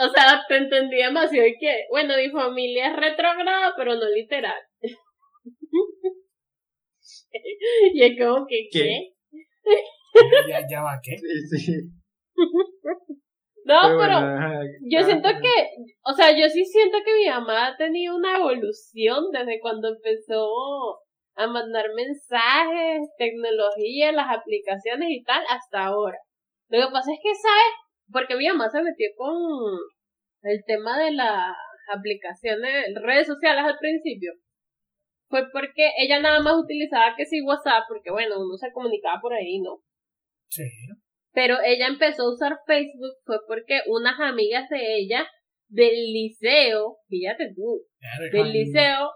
S2: O sea, te entendí demasiado y que, bueno, mi familia es retrógrada, pero no literal. <laughs> y es como que,
S4: ¿Qué?
S2: ¿qué?
S3: Ya, ya va, ¿qué?
S4: Sí, sí.
S2: No,
S4: Pero
S2: yo siento que, o sea, yo sí siento que mi mamá ha tenido una evolución desde cuando empezó a mandar mensajes, tecnología, las aplicaciones y tal, hasta ahora. Lo que pasa es que, ¿sabes? Porque mi mamá se metió con el tema de las aplicaciones, redes sociales al principio. Fue porque ella nada más utilizaba que sí WhatsApp, porque bueno, uno se comunicaba por ahí, ¿no?
S3: Sí.
S2: Pero ella empezó a usar Facebook fue porque unas amigas de ella del liceo, fíjate tú, del liceo,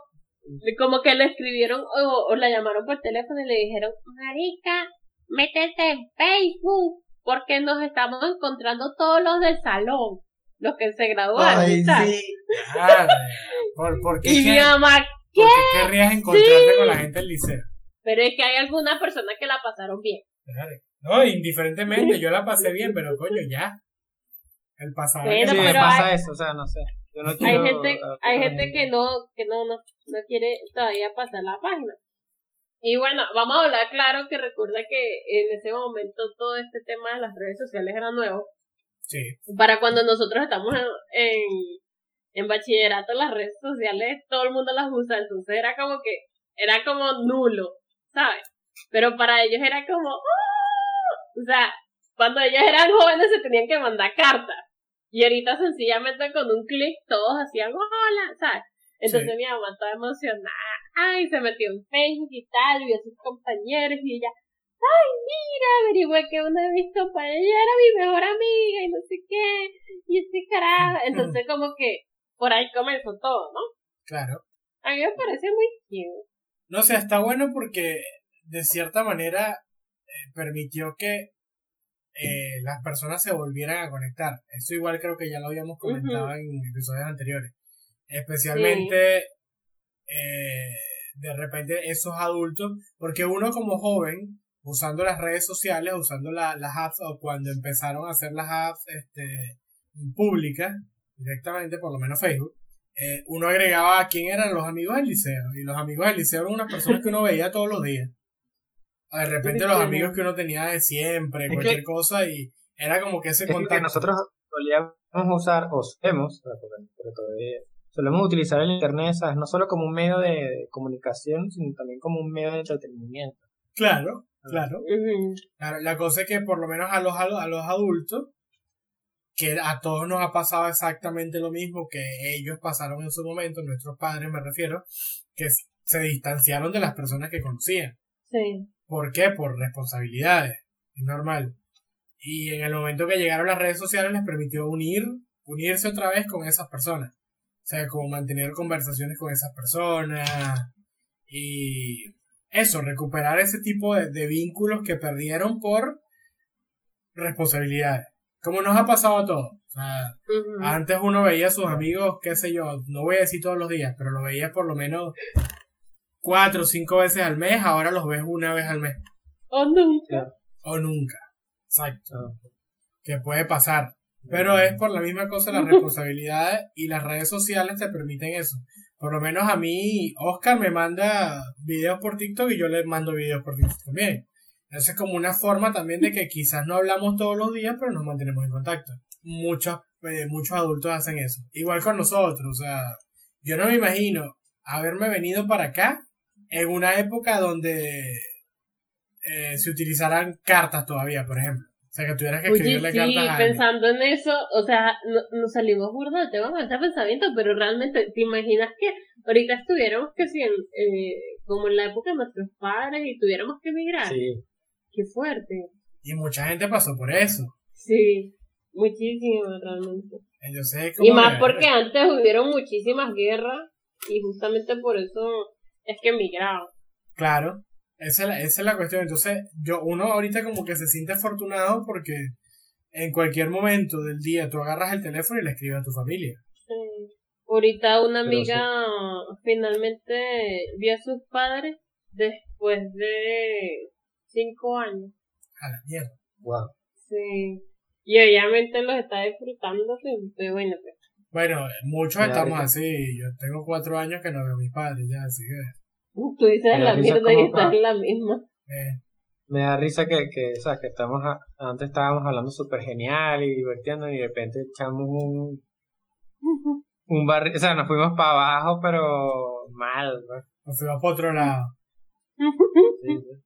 S2: como que le escribieron o, o la llamaron por teléfono y le dijeron, Marica, métete en Facebook, porque nos estamos encontrando todos los del salón, los que se graduaron
S4: Ay, sí.
S3: ¿Por, por qué,
S2: Y mi
S3: qué-
S2: mamá,
S3: por qué querrías encontrarte con la gente del liceo?
S2: pero es que hay algunas personas que la pasaron bien.
S3: No, indiferentemente, yo la pasé bien, pero coño, ya. El pasado.
S2: Bueno,
S4: Sí, me pasa
S2: hay-
S4: eso, o sea, no sé. Yo no
S2: hay
S4: quiero,
S2: gente
S4: ah,
S2: hay gente que no que no, no no quiere todavía pasar la página y bueno vamos a hablar claro que recuerda que en ese momento todo este tema de las redes sociales era nuevo
S3: Sí.
S2: para cuando nosotros estamos en, en bachillerato las redes sociales todo el mundo las usa entonces era como que era como nulo sabes pero para ellos era como. O sea cuando ellos eran jóvenes se tenían que mandar cartas y ahorita sencillamente con un clic todos hacían hola, ¿sabes? Entonces
S3: Sí.
S2: mi mamá toda emocionada, ay, se metió en Facebook y tal, vio a sus compañeros y ella, ay, mira, averigüé que una de mis compañeras era mi mejor amiga y no sé qué, y este carajo. Entonces como que por ahí comenzó todo, ¿no?
S3: Claro.
S2: A mí me parece muy cute.
S3: No sé, está bueno porque de cierta manera permitió que eh, las personas se volvieran a conectar. Eso igual creo que ya lo habíamos comentado en episodios anteriores. Especialmente eh, de repente esos adultos, porque uno como joven, usando las redes sociales, usando la- las apps, o cuando empezaron a hacer las apps este, públicas, directamente, por lo menos Facebook, eh, uno agregaba a quién eran los amigos del liceo. Y los amigos del liceo eran unas personas que uno veía todos los días. De repente los amigos que uno tenía de siempre,
S4: Es
S3: cualquier
S4: que-
S3: cosa, y era como que ese
S4: Es que
S3: contacto.
S4: nosotros solíamos usar, o solemos, pero todavía, solemos utilizar el internet, ¿sabes? No solo como un medio de comunicación, sino también como un medio de entretenimiento.
S3: Claro, claro.
S2: Ujú.
S3: Claro, la cosa es que por lo menos a los, a los, a los adultos, que a todos nos ha pasado exactamente lo mismo que ellos pasaron en su momento, nuestros padres me refiero, que se distanciaron de las personas que conocían.
S2: Sí.
S3: ¿Por qué? Por responsabilidades. Es normal. Y en el momento que llegaron las redes sociales les permitió unir, unirse otra vez con esas personas. O sea, como mantener conversaciones con esas personas. Y eso, recuperar ese tipo de, de vínculos que perdieron por responsabilidades. Como nos ha pasado a todos. O sea, antes uno veía a sus amigos, qué sé yo, no voy a decir todos los días, pero lo veía por lo menos cuatro o cinco veces al mes, ahora los ves una vez al mes.
S2: O nunca.
S3: O nunca. Exacto.
S4: Ah.
S3: Que puede pasar. Pero es por la misma cosa las responsabilidades <laughs> y las redes sociales te permiten eso. Por lo menos a mí, Oscar me manda videos por TikTok y yo le mando videos por TikTok también. Eso es como una forma también de que quizás no hablamos todos los días, pero nos mantenemos en contacto. Muchos, eh, muchos adultos hacen eso. Igual con nosotros, o sea, yo no me imagino haberme venido para acá en una época donde eh, se utilizaran cartas todavía, por ejemplo. O sea, que tuvieras que
S2: Oye,
S3: escribirle
S2: sí,
S3: cartas a
S2: pensando en eso, o sea, no- nos salimos burda del tema con este pensamiento, pero realmente, ¿te imaginas que ahorita estuviéramos que si en, eh, como en la época de nuestros padres y tuviéramos que emigrar?
S4: Sí.
S2: Qué fuerte.
S3: Y mucha gente pasó por eso.
S2: Sí, muchísimo realmente.
S3: Entonces, es
S2: Y
S3: como
S2: más
S3: que-
S2: porque antes hubieron muchísimas guerras y justamente por eso es que emigraban.
S3: Claro, esa es, la, esa es la cuestión. Entonces, yo, uno ahorita como que se siente afortunado porque en cualquier momento del día tú agarras el teléfono y le escribes a tu familia.
S2: Sí. Ahorita una amiga finalmente vio a sus padres después de cinco años.
S3: A la mierda.
S4: Wow.
S2: Sí. Y obviamente los está disfrutando, sí, pero bueno, pues.
S3: Bueno, muchos
S4: Claro,
S3: estamos
S4: que-
S3: así. Yo tengo cuatro años que no veo a mis padres ya, así que...
S2: Tú dices la mierda y estás en la misma.
S3: eh,
S4: Me da risa que, que, o sea, que estamos, a- antes estábamos hablando súper genial y divirtiendo y de repente echamos un, un barril, o sea, nos fuimos para abajo, pero mal, ¿no?
S3: nos fuimos para otro lado.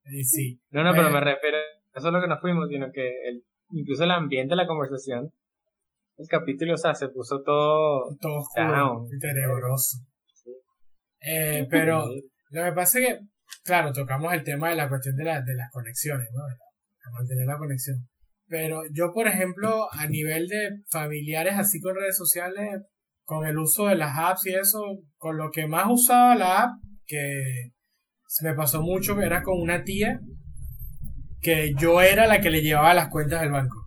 S4: Sí, sí. No, no, pero
S3: Bueno.
S4: me refiero, no solo que nos fuimos, sino que el, incluso el ambiente de la conversación, el capítulo, o sea, se puso todo...
S3: Todo oscuro tenebroso. Eh, pero lo que pasa es que, claro, tocamos el tema de la cuestión de, la, de las conexiones, ¿no? De, mantener la conexión. Pero yo, por ejemplo, a nivel de familiares así con redes sociales, con el uso de las apps y eso, con lo que más usaba la app, que se me pasó mucho, era con una tía, que yo era la que le llevaba las cuentas del banco.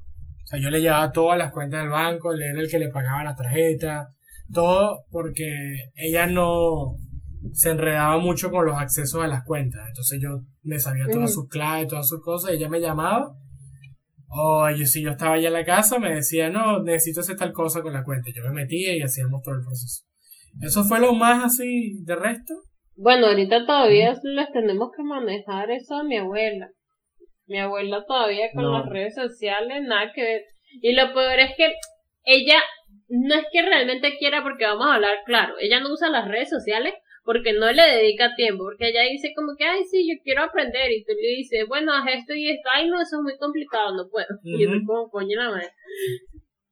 S3: O sea, yo le llevaba todas las cuentas del banco, él era el que le pagaba la tarjeta, todo porque ella no se enredaba mucho con los accesos a las cuentas. Entonces yo me sabía todas sus claves, todas sus cosas, y ella me llamaba. O yo, si yo estaba allá en la casa, me decía, no, necesito hacer tal cosa con la cuenta. Yo me metía y hacíamos todo el proceso. Eso fue lo más así de resto.
S2: Bueno, ahorita todavía les tenemos que manejar eso a mi abuela. Mi abuela todavía con
S4: No.
S2: las redes sociales, nada que ver. Y lo peor es que ella no es que realmente quiera, porque vamos a hablar claro, ella no usa las redes sociales porque no le dedica tiempo, porque ella dice como que, ay, sí, yo quiero aprender, y tú le dices, bueno, haz esto y esto, ay, no, eso es muy complicado, no puedo. <laughs> Y yo
S3: Ujú.
S2: soy como, coño, la madre.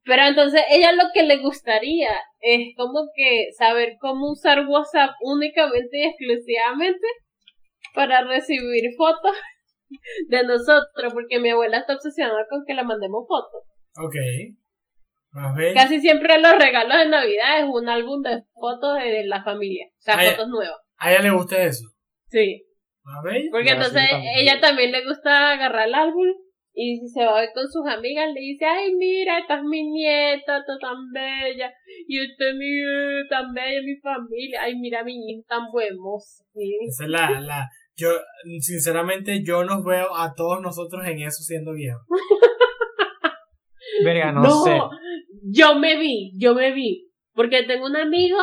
S2: Pero entonces ella lo que le gustaría es como que saber cómo usar WhatsApp únicamente y exclusivamente para recibir fotos <laughs> de nosotros, porque mi abuela está obsesionada con que le mandemos fotos.
S3: Ok. Más bien.
S2: Casi siempre los regalos de Navidad es un álbum de fotos de la familia, o sea, fotos nuevas.
S3: A ella le gusta eso.
S2: Sí,
S3: Más bien.
S2: porque entonces
S4: sí, también.
S2: ella también le gusta agarrar el álbum y si se va a ver con sus amigas le dice, ay mira, esta es mi nieta, está tan bella, y usted mi tan bella, mi familia, ay mira mi hija tan buen mozo. Sí.
S3: Esa es la, la, yo, sinceramente, yo nos veo a todos nosotros en eso siendo viejos.
S4: Verga, no, sé.
S2: yo me vi, yo me vi Porque tengo un amigo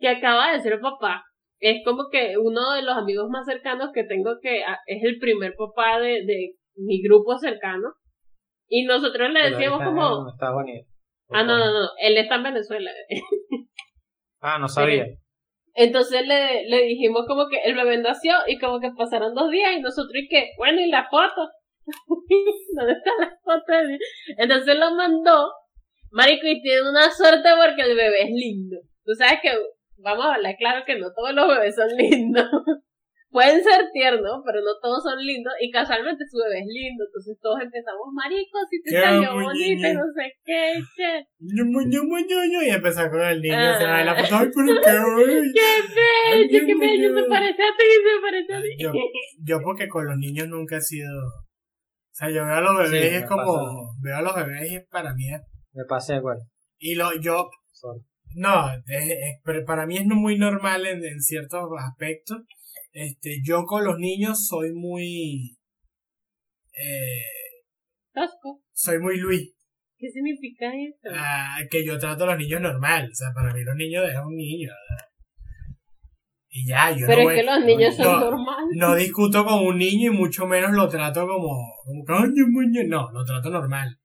S2: que acaba de ser papá. Es como que uno de los amigos más cercanos que tengo que es el primer papá de, de mi grupo cercano. Y nosotros le decíamos
S4: está
S2: como...
S4: Estados Unidos.
S2: Ah, no, no, no, él está en Venezuela. <laughs>
S4: Ah, no sabía.
S2: Entonces le, le dijimos como que el bebé nació y como que pasaron dos días y nosotros y que, bueno, ¿y la foto? <laughs> ¿Dónde está la foto? Entonces lo mandó. Marico, y tiene una suerte porque el bebé es lindo. Tú sabes que, vamos a hablar claro que no todos los bebés son lindos. <laughs> Pueden ser tiernos, pero no todos son lindos. Y casualmente su bebé es lindo. Entonces todos empezamos, marico, si te
S3: Qué
S2: salió
S3: niño.
S2: no sé qué,
S3: ñuñu, Y empezó con el niño.
S2: Ah.
S3: Se va de la foto. Ay, pero qué <laughs> ay.
S2: ¡Qué bello, qué bello! Se parece a ti, se parece a ti.
S3: Yo, yo porque con los niños nunca he sido... O sea, yo veo a los bebés
S4: Sí,
S3: y es como...
S4: pasa.
S3: Veo a los bebés y es para mí es...
S4: Me pasé igual.
S3: Y lo, yo...
S4: Sorry.
S3: No, es- es- pero para mí es no muy normal en, en ciertos aspectos. Este, yo con los niños soy muy... Eh,
S2: Tosco.
S3: soy muy Luis.
S2: ¿Qué significa eso?
S3: Ah, que yo trato a los niños normal. O sea, para mí los niños es un niño. ¿verdad? Y ya, yo
S2: Pero
S3: no
S2: es
S3: voy-
S2: que los niños son
S3: no,
S2: normales.
S3: No discuto con un niño y mucho menos lo trato como, como. No, lo trato normal.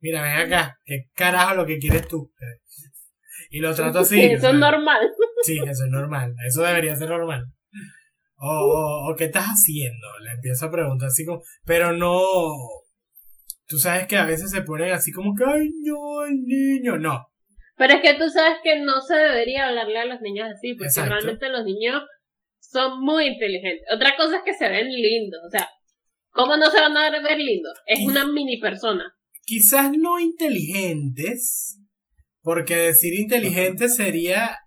S3: Mira, ven acá, ¿qué carajo lo que quieres tú? <laughs> Y lo trato así.
S2: eso es normal.
S3: Sí, eso es normal. Eso debería ser normal. O, o, ¿qué estás haciendo? Le empiezo a preguntar así como, pero no. Tú sabes que a veces se ponen así como que, ay, no, el niño. No,
S2: Pero es que tú sabes que no se debería hablarle a los niños así, porque
S3: Exacto.
S2: realmente los niños son muy inteligentes. Otra cosa es que se ven lindos, o sea, ¿cómo no se van a ver lindos? Es una mini persona.
S3: quizás no inteligentes, porque decir inteligentes sería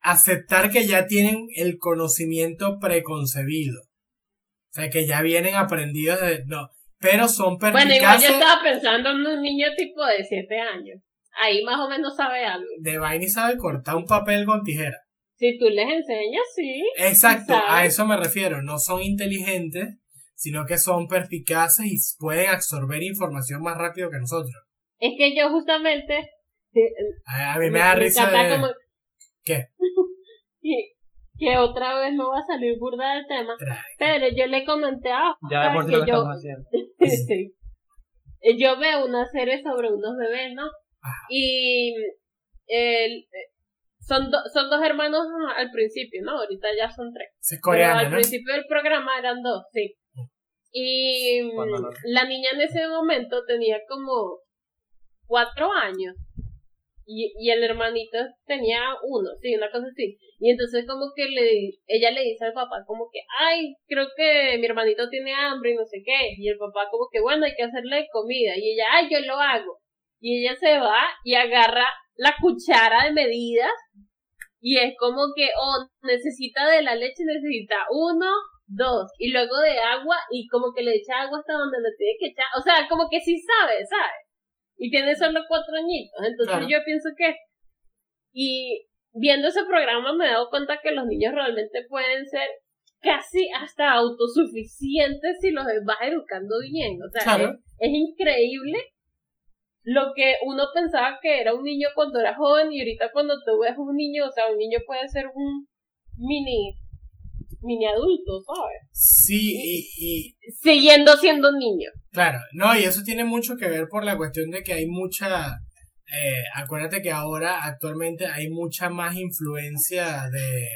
S3: aceptar que ya tienen el conocimiento preconcebido. O sea, que ya vienen aprendidos de... No, pero son
S2: Bueno, igual yo
S3: perspicaces
S2: estaba pensando en un niño tipo de 7 años. Ahí más o menos sabe algo.
S3: de vaina y sabe cortar un papel con tijera.
S2: Si tú les enseñas, sí.
S3: Exacto, a eso me refiero. No son inteligentes, sino que son perspicaces y pueden absorber información más rápido que nosotros.
S2: Es que yo justamente...
S3: A, mí me da risa de...
S2: como-
S3: ¿Qué? <laughs>
S2: que, que otra vez me va a salir burda del tema. Pero yo le comenté a
S4: Ya de
S2: Oscar
S4: por sí
S2: que
S4: lo que
S2: yo,
S4: estamos haciendo. <laughs>
S2: sí. Yo veo una serie sobre unos bebés, ¿no?
S3: Ajá.
S2: Y el, eh, son, do- son dos hermanos al principio, ¿no? Ahorita ya son tres. Pero
S3: coreano,
S2: al
S3: ¿no?
S2: principio del programa eran dos, sí. Y mm,
S4: no.
S2: la niña en ese momento tenía como cuatro años. Y, y el hermanito tenía uno, sí, una cosa así. Y entonces como que le, ella le dice al papá como que, ay, creo que mi hermanito tiene hambre y no sé qué. Y el papá como que, bueno, hay que hacerle comida. Y ella, ay, yo lo hago. Y ella se va y agarra la cuchara de medidas y es como que, oh, necesita de la leche, necesita uno, dos, y luego de agua, y como que le echa agua hasta donde le tiene que echar. O sea, como que sí sabe, ¿sabe? Y tiene solo cuatro añitos. Entonces
S3: Claro.
S2: yo pienso que. Y viendo ese programa me he dado cuenta que los niños realmente pueden ser casi hasta autosuficientes si los vas educando bien. O sea,
S3: Claro.
S2: es, es increíble lo que uno pensaba que era un niño cuando era joven y ahorita cuando tú ves un niño, o sea, un niño puede ser un mini, mini adulto, ¿sabes?
S3: Sí, y, y
S2: Siguiendo siendo un niño.
S3: claro, no, y eso tiene mucho que ver por la cuestión de que hay mucha, eh, acuérdate que ahora actualmente hay mucha más influencia de,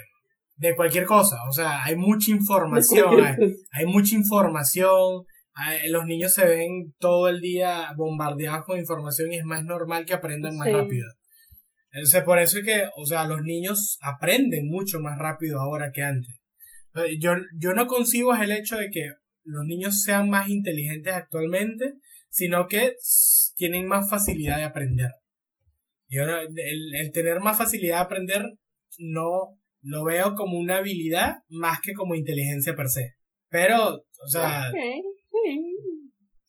S3: de cualquier cosa, o sea, hay mucha información, <laughs> hay, hay mucha información, hay- los niños se ven todo el día bombardeados con información y es más normal que aprendan más
S2: Sí.
S3: rápido. Entonces, por eso es que, o sea, los niños aprenden mucho más rápido ahora que antes. Yo, yo no concibo el hecho de que los niños sean más inteligentes actualmente, sino que tienen más facilidad de aprender. Yo no- el, el tener más facilidad de aprender no lo veo como una habilidad más que como inteligencia per se. Pero, o sea,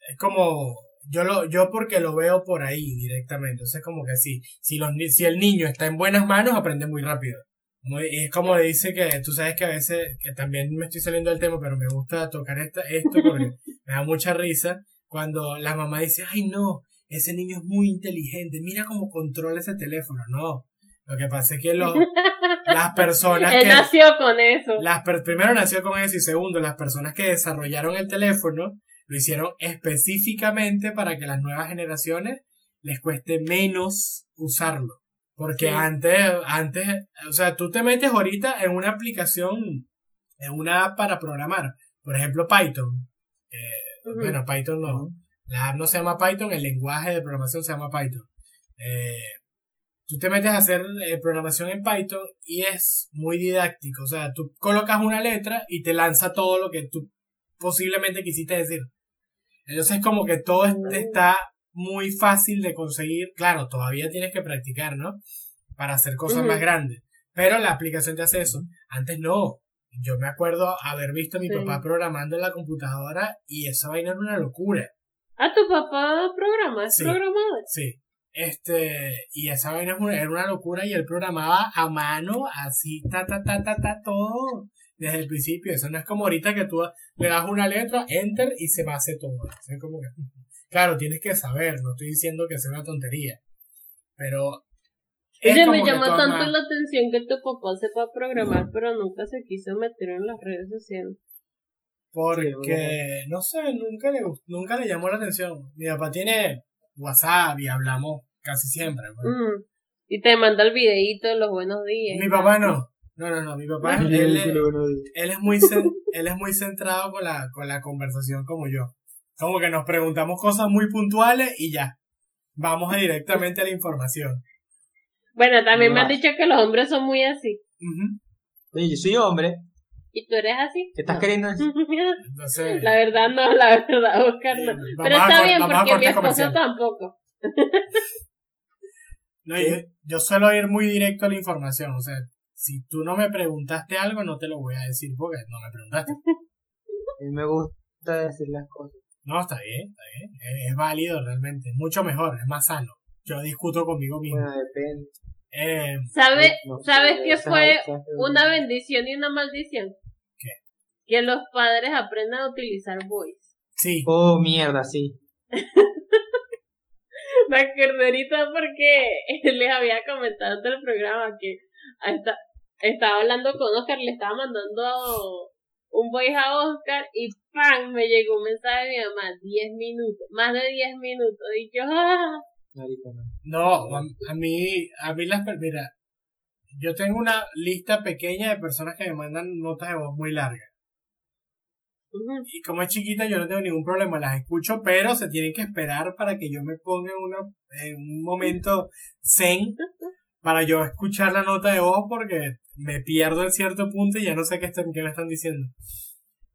S3: es como yo lo yo porque lo veo por ahí directamente entonces como que sí si los ni- si el niño está en buenas manos aprende muy rápido Muy- y es como dice que tú sabes que a veces que también me estoy saliendo del tema pero me gusta tocar esta, esto porque me da mucha risa cuando la mamá dice ay no ese niño es muy inteligente, mira cómo controla ese teléfono. No, lo que pasa es que los, las personas
S2: Él
S3: que...
S2: nació con eso.
S3: Las primero nació con eso y segundo, las personas que desarrollaron el teléfono lo hicieron específicamente para que las nuevas generaciones les cueste menos usarlo. Porque
S2: Sí.
S3: antes, antes, o sea, tú te metes ahorita en una aplicación, en una app para programar. Por ejemplo, Python. Eh. Bueno, Python no. La app no se llama Python, el lenguaje de programación se llama Python. Eh, tú te metes a hacer eh, programación en Python y es muy didáctico. O sea, tú colocas una letra y te lanza todo lo que tú posiblemente quisiste decir. Entonces, como que todo
S2: Mm.
S3: está muy fácil de conseguir. Claro, todavía tienes que practicar, ¿no? Para hacer cosas más grandes. Pero la aplicación te hace eso. Antes no. Yo me acuerdo haber visto a mi
S2: Sí.
S3: papá programando en la computadora y esa vaina era una locura.
S2: Ah, tu papá programa, es
S3: Sí.
S2: programador.
S3: Sí. Este, y esa vaina era una locura y él programaba a mano, así, ta, ta, ta, ta, ta, todo, desde el principio. Eso no es como ahorita que tú le das una letra, enter, y se va a hacer todo. O sea, como que, claro, tienes que saber, no estoy diciendo que sea una tontería, pero...
S2: Oye, me
S3: todo
S2: tanto
S3: más-
S2: la atención que tu papá sepa programar, pero nunca se quiso meter en las redes sociales.
S3: Porque, no sé, nunca le, nunca le llamó la atención. Mi papá tiene WhatsApp y hablamos casi siempre. pues.
S2: Mm. Y te manda el videíto de los buenos días.
S3: Mi papá no. No, no, no. Mi papá, <laughs> él, él es- él es muy cen- él es muy centrado con la, con la conversación como yo. Como que nos preguntamos cosas muy puntuales y ya. Vamos directamente a la información.
S2: Bueno, también me han dicho que los hombres son muy así.
S4: Oye, yo soy hombre.
S2: ¿Y tú eres así?
S4: ¿Qué estás
S2: No.
S4: queriendo decir? <laughs>
S2: La verdad no, la verdad, Oscar no.
S3: eh, vamos
S2: Pero está bien porque mi esposo tampoco. <laughs>
S3: No, yo, yo suelo ir muy directo a la información. O sea, si tú no me preguntaste algo, no te lo voy a decir porque no me preguntaste. <laughs>
S4: A mí me gusta decir las cosas.
S3: No, está bien, está bien. Es, es válido realmente. Mucho mejor, es más sano. Yo discuto conmigo mismo.
S4: Bueno, depende.
S3: Eh,
S2: ¿Sabe,
S4: No
S2: ¿Sabes qué fue una bendición y una maldición?
S3: ¿Qué?
S2: Que los padres aprendan a utilizar voice.
S3: sí.
S4: Oh, mierda, sí. <laughs>
S2: Me acordé ahorita porque <laughs> les había comentado en el programa que esta- estaba hablando con Oscar, le estaba mandando un voice a Oscar y ¡pam! me llegó un mensaje de mi mamá, 10 minutos, más de 10 minutos. Y yo, ¡ah!
S4: No.
S3: A, mí, a mí las, mira, yo tengo una lista pequeña de personas que me mandan notas de voz muy largas. Y como es chiquita, yo no tengo ningún problema, las escucho, pero se tienen que esperar para que yo me ponga en, una, en un momento zen para yo escuchar la nota de voz porque me pierdo en cierto punto y ya no sé qué, están, qué me están diciendo.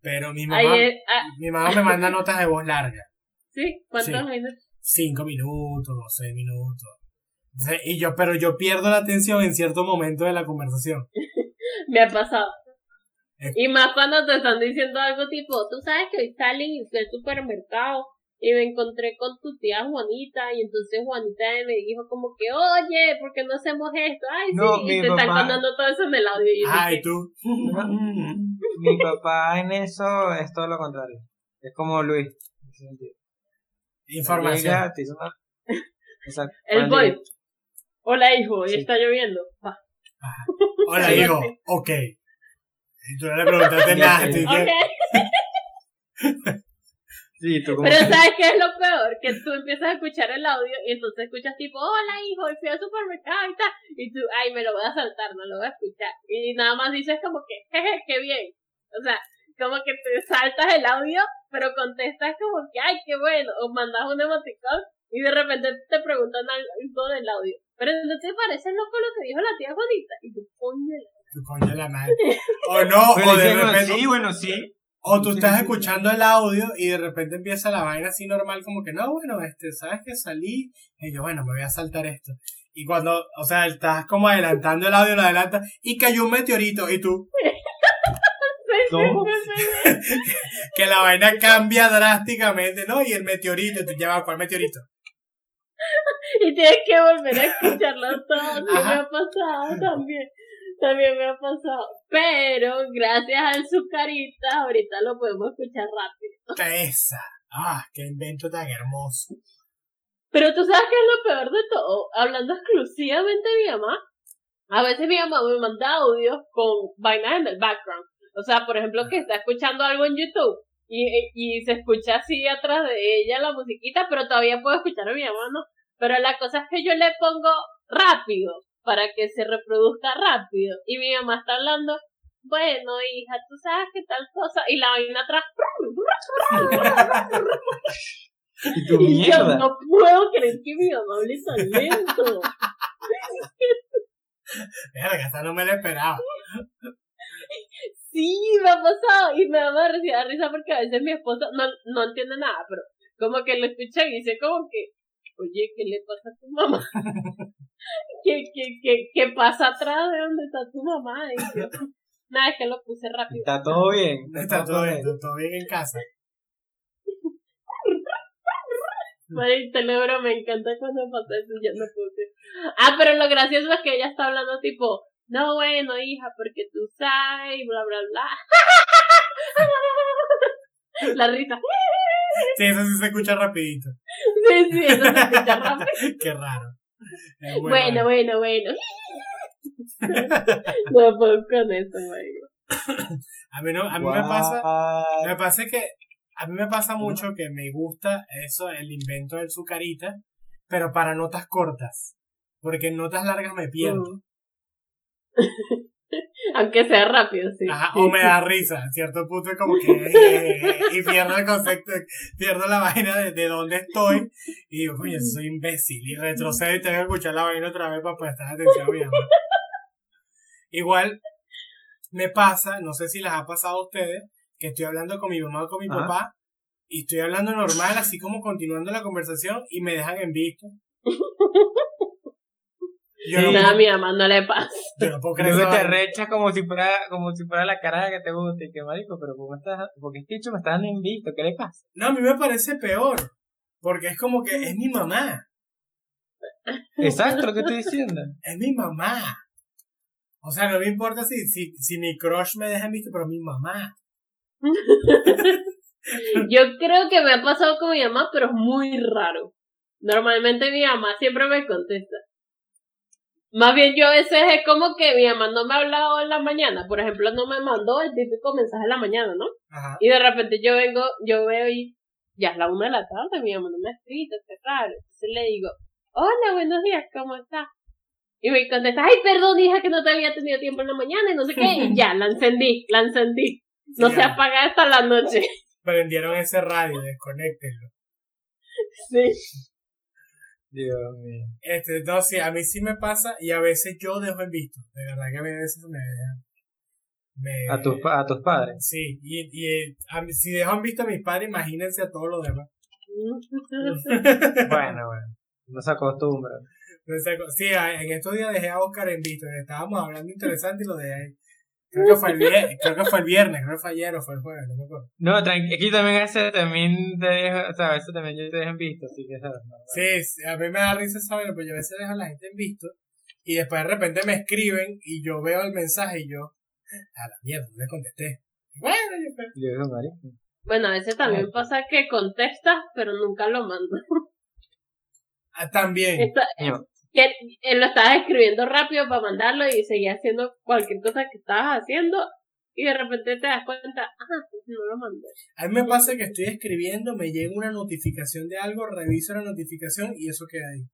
S3: Pero mi mamá,
S2: Ayer, ah,
S3: mi mamá me manda notas de voz largas.
S2: ¿sí? ¿Cuántos
S3: Sí.
S2: minutos?
S3: cinco minutos, seis minutos. Entonces, y yo, pero yo pierdo la atención en cierto momento de la conversación. <laughs>
S2: Me ha pasado. Y más cuando te están diciendo algo tipo, tú sabes que hoy salí y fui al supermercado y me encontré con tu tía Juanita y entonces Juanita me dijo como que, oye, ¿por qué no hacemos esto? Ay,
S4: No,
S2: sí, y te están contando todo eso en el audio. Y yo
S3: Ay,
S2: dije,
S3: tú. <laughs>
S4: Mi papá en eso es todo lo contrario. Es como Luis.
S3: Información.
S4: Exacto. <laughs>
S2: el boy, hola hijo,
S4: Sí.
S2: está lloviendo. Pa. <laughs>
S3: Hola, hijo. Ok. Y tú no le preguntaste nada. tú dices,
S2: Ok.
S4: Sí, tú como
S2: Pero ¿sabes qué es lo peor? Que tú empiezas a escuchar el audio y entonces escuchas tipo, hola hijo, hoy fui al supermercado y tal. Y tú, ay, me lo voy a saltar, no lo voy a escuchar. Y nada más dices como que, jeje, qué bien. O sea, como que te saltas el audio, pero contestas como que, ay, qué bueno. O mandas un emoticón y de repente te preguntan algo del audio. Pero ¿no te parece loco lo que dijo la tía Juanita? Y tú, coño.
S3: tu coño la madre. O no, o de repente.
S4: sí, bueno, sí.
S3: O tú estás escuchando el audio y de repente empieza la vaina así normal, como que no, bueno, este, sabes que salí, y yo, bueno, me voy a saltar esto. Y cuando, o sea, estás como adelantando el audio, lo adelanta, y cayó un meteorito, y tú, <laughs> <laughs> que la vaina cambia drásticamente, ¿no? Y el meteorito, tú llevas, ¿cuál meteorito? <laughs>
S2: y tienes que volver a escucharlo todo. Sí me ha pasado también. También me ha pasado. Pero gracias al Zucarita, ahorita lo podemos escuchar rápido.
S3: Esa. Ah, qué invento tan hermoso.
S2: Pero tú sabes que es lo peor de todo, hablando exclusivamente de mi mamá, a veces mi mamá me manda audios con vainas en el background. O sea, por ejemplo, que está escuchando algo en YouTube y, y se escucha así atrás de ella la musiquita, pero todavía puedo escuchar a mi mamá, ¿no? Pero la cosa es que yo le pongo rápido para que se reproduzca rápido. Y mi mamá está hablando, bueno, hija, tú sabes qué tal cosa. Y la vaina atrás.
S4: Y tu <laughs>
S2: Y yo no puedo creer que mi mamá hable tan lento. <laughs>
S3: Verga, esa no me la esperaba.
S2: Sí, me ha pasado. Y me da más risa, risa porque a veces mi esposo no, no entiende nada, pero como que lo escucha y dice como que, oye, ¿qué le pasa a tu mamá? <laughs> <laughs> ¿Qué, qué, qué, qué pasa atrás de donde está tu mamá? Y yo, <laughs> nada, es que lo puse rápido.
S4: Está todo bien. <laughs>
S3: Está todo bien, todo bien en casa.
S2: Madre, te lo juro, me encanta cuando pasa eso, ya no creer. Ah, pero lo gracioso es que ella está hablando tipo, no, bueno, hija, porque tú sabes, bla, bla, bla. La risa.
S3: Sí, eso sí se escucha rapidito.
S2: Sí, sí, eso se escucha rápido.
S3: Qué raro.
S2: Bueno, bueno, bueno. <laughs> No puedo con eso, güey. <coughs>
S3: A mí, no, a mí me pasa, me pasa que a mí me pasa mucho que me gusta eso, el invento del sucarita, pero para notas cortas. Porque en notas largas me pierdo.
S2: Mm. <laughs> <laughs> Aunque sea rápido, sí.
S3: Ajá, o me da risa, a cierto punto es como que <laughs> eh, y pierdo el concepto, pierdo la vaina de, de dónde estoy y digo, coño, soy imbécil y retrocedo y tengo que escuchar la vaina otra vez para prestar atención a mi mamá. Igual me pasa, no sé si les ha pasado a ustedes, que estoy hablando con mi mamá o con mi
S4: Ajá.
S3: papá y estoy hablando normal, así como continuando la conversación y me dejan en visto. <laughs> Yo no,
S2: Nada, a
S3: puedo-
S2: mi mamá no le pasa. <laughs>
S3: yo no puedo creer
S4: Luego
S3: esa
S4: te rechas como si fuera, como si fuera la cara que te gusta y que marico, pero ¿cómo estás? Porque este dicho me está dando invicto, ¿qué le pasa?
S3: No, a mí me parece peor, porque es como que es mi mamá.
S4: Exacto lo que estoy diciendo. <laughs>
S3: es mi mamá. O sea, no me importa si, si, si mi crush me deja en visto, pero mi mamá. <laughs>
S2: Yo creo que me ha pasado con mi mamá, pero es muy raro. Normalmente mi mamá siempre me contesta. Más bien yo a veces es como que mi mamá no me ha hablado en la mañana. Por ejemplo, no me mandó el típico mensaje en la mañana, ¿no?
S3: Ajá.
S2: Y de repente yo vengo, yo veo y ya es la una de la tarde, mi mamá no me ha escrito, qué raro. Entonces le digo, hola, buenos días, ¿cómo estás? Y me contesta, ay, perdón, hija, que no te había tenido tiempo en la mañana y no sé qué. Y ya, la encendí, la encendí. No
S3: Sí,
S2: se apaga hasta la noche.
S3: Prendieron ese radio, desconectenlo. <laughs>
S2: Sí.
S4: Dios mío.
S3: Este, no, sí, a mí sí me pasa y a veces yo dejo en visto. De verdad que a veces me dejan. Me,
S4: A tus, a tus padres.
S3: Sí, y, y a si dejo en visto a mis padres, imagínense a todos los demás.
S4: Bueno, bueno. No se acostumbra. <laughs>
S3: No Sí, en estos días dejé a Oscar en visto. Estábamos hablando interesante y lo dejé ahí. Creo que <laughs> fue el viernes, creo que fue el viernes, creo que fue ayer o fue el jueves, no me acuerdo.
S4: No, tranqui, aquí también a veces también te dejo, o sea, a veces también yo te dejo en visto, así que sabes. no,
S3: Sí, sí, a mí me da risa saber, pues yo a veces dejo a la gente en visto y después de repente me escriben y yo veo el mensaje y yo, a la mierda, no le contesté. Bueno, yo
S4: Yo digo, marico.
S2: Bueno, a veces también pasa que contestas, pero nunca lo mandas.
S3: ah, también.
S2: Que lo estabas escribiendo rápido para mandarlo y seguías haciendo cualquier cosa que estabas haciendo y de repente te das cuenta, ah, pues no lo mandé.
S3: A mí me pasa que estoy escribiendo, me llega una notificación de algo, reviso la notificación y eso queda ahí.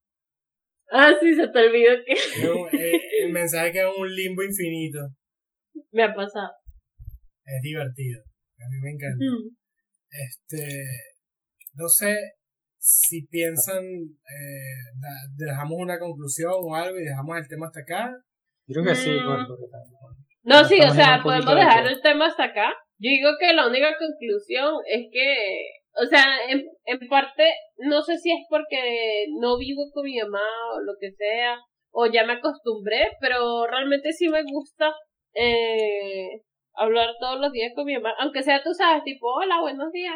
S2: Ah, sí, se te olvidó que
S3: eh, el mensaje queda en un limbo infinito.
S2: me ha pasado.
S3: Es divertido. A mí me encanta.
S2: Mm.
S3: Este, no sé si piensan, eh, da- dejamos una conclusión o algo y dejamos el tema hasta acá.
S4: yo creo que sí,
S2: Mm.
S4: porque
S2: No, sí, o sea, podemos dejar el tema hasta acá. Yo digo que la única conclusión es que, o sea, en, en parte, no sé si es porque no vivo con mi mamá o lo que sea, o ya me acostumbré, pero realmente sí me gusta eh, hablar todos los días con mi mamá, aunque sea, tú sabes, tipo, hola, buenos días,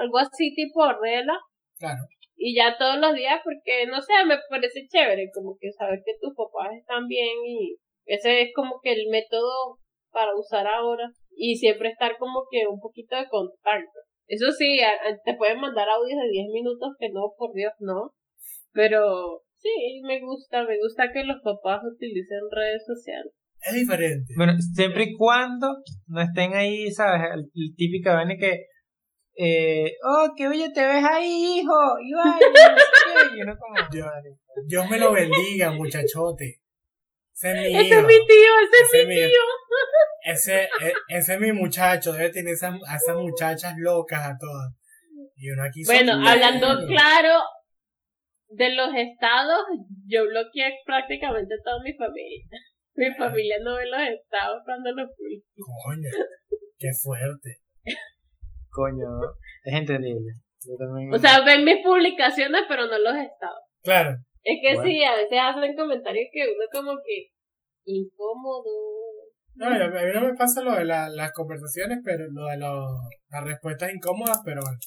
S2: algo así tipo rela,
S3: Claro.
S2: y ya todos los días, porque, no sé, me parece chévere, como que saber que tus papás están bien y ese es como que el método para usar ahora y siempre estar como que un poquito de contacto. Eso sí, te pueden mandar audios de 10 minutos que no, por Dios, no. Pero sí, me gusta, me gusta que los papás utilicen redes sociales.
S3: Es diferente.
S4: Bueno, siempre y cuando no estén ahí, ¿sabes? El, el típico vaina que. Eh, oh, qué bello te ves ahí, hijo. Y vaya, no sé qué, y uno como,
S3: Yo-
S4: madre.
S3: Dios me lo bendiga, muchachote. Ese es mi
S2: Ese
S3: hijo.
S2: es mi tío, ese
S3: Ese
S2: es mi
S3: mi-
S2: tío.
S3: Ese, e- ese es mi muchacho. Debe tener esas, a esas muchachas locas a todas. Y uno aquí
S2: Bueno, hablando claro de los estados, yo bloqueé prácticamente toda mi familia. Mi familia no ve los estados cuando los publico.
S3: Coño, qué fuerte.
S4: Coño, es entendible. Yo también.
S2: O sea, ven mis publicaciones, pero no los estados.
S3: Claro,
S2: Es que
S4: Bueno.
S2: sí, a veces hacen comentarios que uno como que incómodo.
S3: No, a mí no me pasa lo de la- las conversaciones, pero lo de lo- las respuestas incómodas, pero bueno.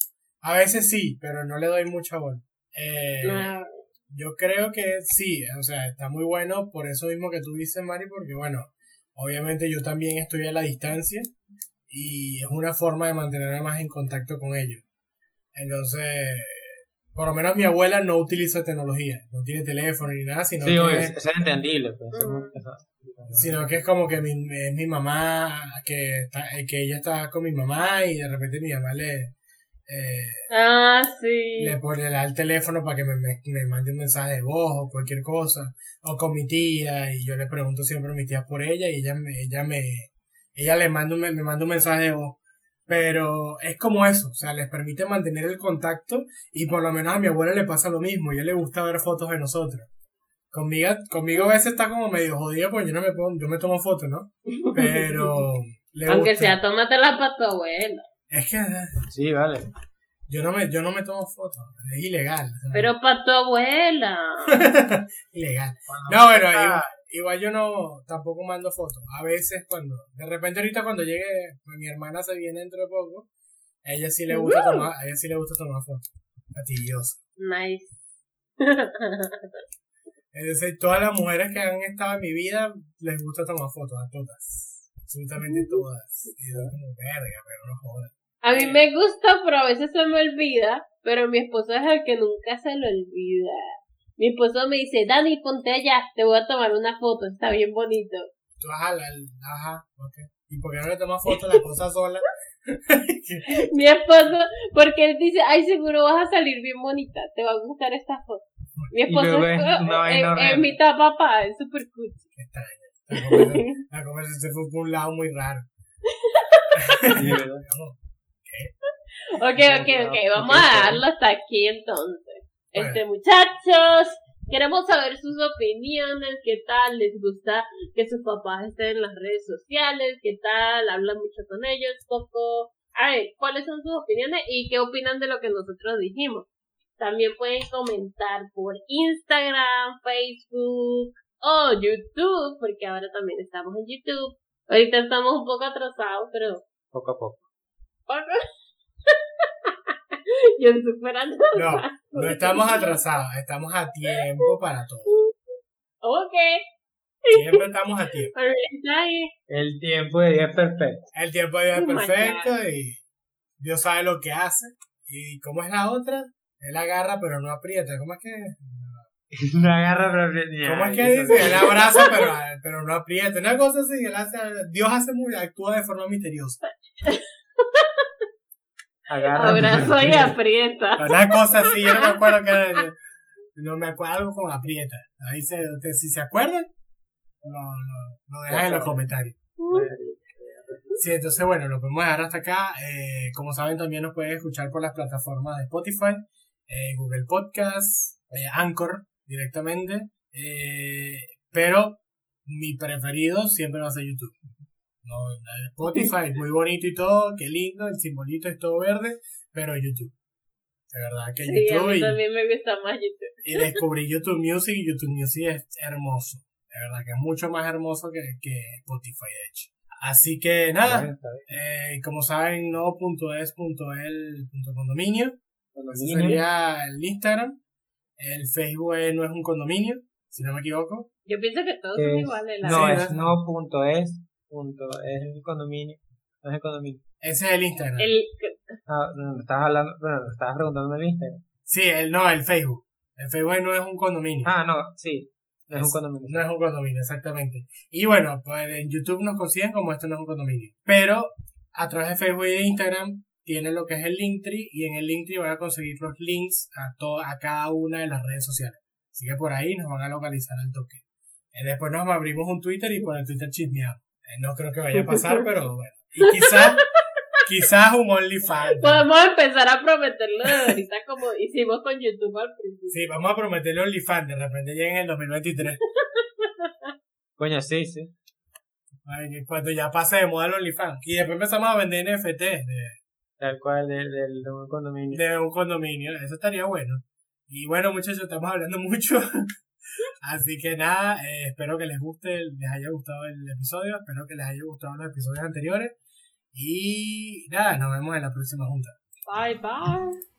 S3: A veces sí, pero no le doy mucha bola. Eh, yo creo que sí, o sea, está muy bueno por eso mismo que tú dices, Mari, porque bueno, obviamente yo también estoy a la distancia y es una forma de mantenerme más en contacto con ellos. Entonces, por lo menos mi abuela no utiliza tecnología, no tiene teléfono ni nada, sino
S4: Sí,
S3: que
S4: oye, es entendible. Pues,
S3: sino que es como que mi, es mi mamá, que, está- eh, que ella está con mi mamá y de repente mi mamá le, eh,
S2: ah, sí.
S3: le pone el teléfono para que me, me, me mande un mensaje de voz o cualquier cosa, o con mi tía, y yo le pregunto siempre a mi tía por ella, y ella me, ella me, ella le manda un, me manda un mensaje de voz. Pero es como eso, o sea, les permite mantener el contacto y por lo menos a mi abuela le pasa lo mismo, a ella le gusta ver fotos de nosotros. Conmigo, conmigo a veces está como medio jodido porque yo no me pongo, yo me tomo fotos, ¿no? Pero le
S2: Aunque
S3: gusta.
S2: sea, tómatela para tu abuela.
S3: Es que
S4: Sí, vale.
S3: yo no me, yo no me tomo fotos, es ilegal.
S2: Pero para tu abuela. <laughs>
S3: Ilegal. No, bueno,
S4: Ah.
S3: Igual, yo no tampoco mando fotos. A veces cuando, de repente ahorita cuando llegue, pues, mi hermana se viene dentro de poco, a ella sí le gusta
S2: Uh.
S3: tomar, a ella sí le gusta tomar fotos. Fastidiosa.
S2: Nice. <laughs>
S3: Es decir, todas las mujeres que han estado en mi vida les gusta tomar fotos, a todas. Absolutamente todas. Y yo como, verga, pero no jodas.
S2: A mí me gusta, pero a veces se me olvida. Pero mi esposo es el que nunca se lo olvida. Mi esposo me dice, Dani, ponte allá, te voy a tomar una foto, está bien bonito.
S3: Tú ajá, la, ajá, ok. ¿Y por qué no le tomas fotos a la cosa sola? <laughs>
S2: Mi esposo, porque él dice, ay, seguro vas a salir bien bonita, te va a gustar esta foto. Mi esposo es,
S4: es una
S2: eh,
S4: vaina
S2: es
S4: horrible.
S2: mitad papá, es super cool.
S3: Qué extraño. La conversación, <laughs> fue por un lado muy raro. <laughs>
S2: Ok, ok, ok, vamos a dejarlo hasta aquí entonces.
S3: Bueno.
S2: Este, muchachos, queremos saber sus opiniones, qué tal les gusta que sus papás estén en las redes sociales, qué tal, hablan mucho con ellos, poco. A ver, ¿cuáles son sus opiniones y qué opinan de lo que nosotros dijimos? También pueden comentar por Instagram, Facebook o YouTube, porque ahora también estamos en YouTube. Ahorita estamos un poco atrasados, pero
S4: Poco a poco.
S2: poco. <laughs> <laughs> Yo superando.
S3: No, no estamos atrasados, estamos a tiempo para todo.
S2: Ok.
S3: Siempre estamos a tiempo.
S2: Está ahí.
S4: El tiempo de día es perfecto.
S3: El tiempo de Dios es
S2: Oh
S3: perfecto y Dios sabe lo que hace. ¿Y cómo es la otra? Él agarra pero no aprieta. ¿Cómo es que? <laughs>
S4: No agarra pero
S3: ¿Cómo es que dice? Él abraza pero, pero no aprieta. Una cosa así, él hace, Dios hace muy, actúa de forma misteriosa.
S4: Agarra
S2: Abrazo y aprieta.
S3: Una cosa así, yo no me acuerdo que era. No me acuerdo algo con aprieta. Ahí se, ustedes, si se acuerdan, lo, lo, lo dejan en los comentarios. Sí, entonces bueno, lo podemos dejar hasta acá. Eh, como saben, también nos pueden escuchar por las plataformas de Spotify, eh, Google Podcast, eh, Anchor directamente. Eh, pero mi preferido siempre va a ser YouTube. No, Spotify es muy bonito y todo, qué lindo, el simbolito es todo verde, pero YouTube. De verdad que
S2: Sí, a
S3: YouTube
S2: mí
S3: y,
S2: también me gusta más YouTube.
S3: y descubrí YouTube Music y YouTube Music es hermoso. De verdad que es mucho más hermoso que, que Spotify, de hecho. Así que nada, eh, como saben, no.es.el.condominio. Ese sería el Instagram. El Facebook no es un condominio, si no me equivoco.
S2: Yo pienso que todos son
S4: Es-
S2: iguales. La
S4: no,
S2: verdad.
S4: es no punto es el condominio. No es el condominio.
S3: Ese es el Instagram.
S2: El,
S4: Ah, no, me estabas hablando, bueno, me estabas preguntando el Instagram.
S3: Sí, el, no, el Facebook. El Facebook no es un condominio.
S4: Ah, no, sí. No es, un condominio.
S3: No es un condominio, exactamente. Y bueno, pues en YouTube nos consiguen como esto no es un condominio. Pero a través de Facebook y de Instagram tiene lo que es el Linktree y en el Linktree van a conseguir los links a, to a cada una de las redes sociales. Así que por ahí nos van a localizar al toque. Eh, después nos abrimos un Twitter y por el Twitter chismeamos. Eh, no creo que vaya a pasar, <laughs> pero bueno. Y quizás, quizás un OnlyFans.
S2: Podemos empezar a prometerlo de ahorita como hicimos con YouTube al principio.
S3: Sí, vamos a prometerle OnlyFans. De repente llega en el 2023.
S4: Coño, sí, sí.
S3: Ay, cuando ya pase de moda el OnlyFans. Y después empezamos a vender NFT de,
S4: Tal cual, de, de- de un condominio.
S3: de un condominio. Eso estaría bueno. Y bueno, muchachos, estamos hablando mucho. <laughs> Así que nada, eh, espero que les guste, les haya gustado el episodio. Espero que les haya gustado los episodios anteriores. Y nada, nos vemos en la próxima junta.
S2: Bye, bye.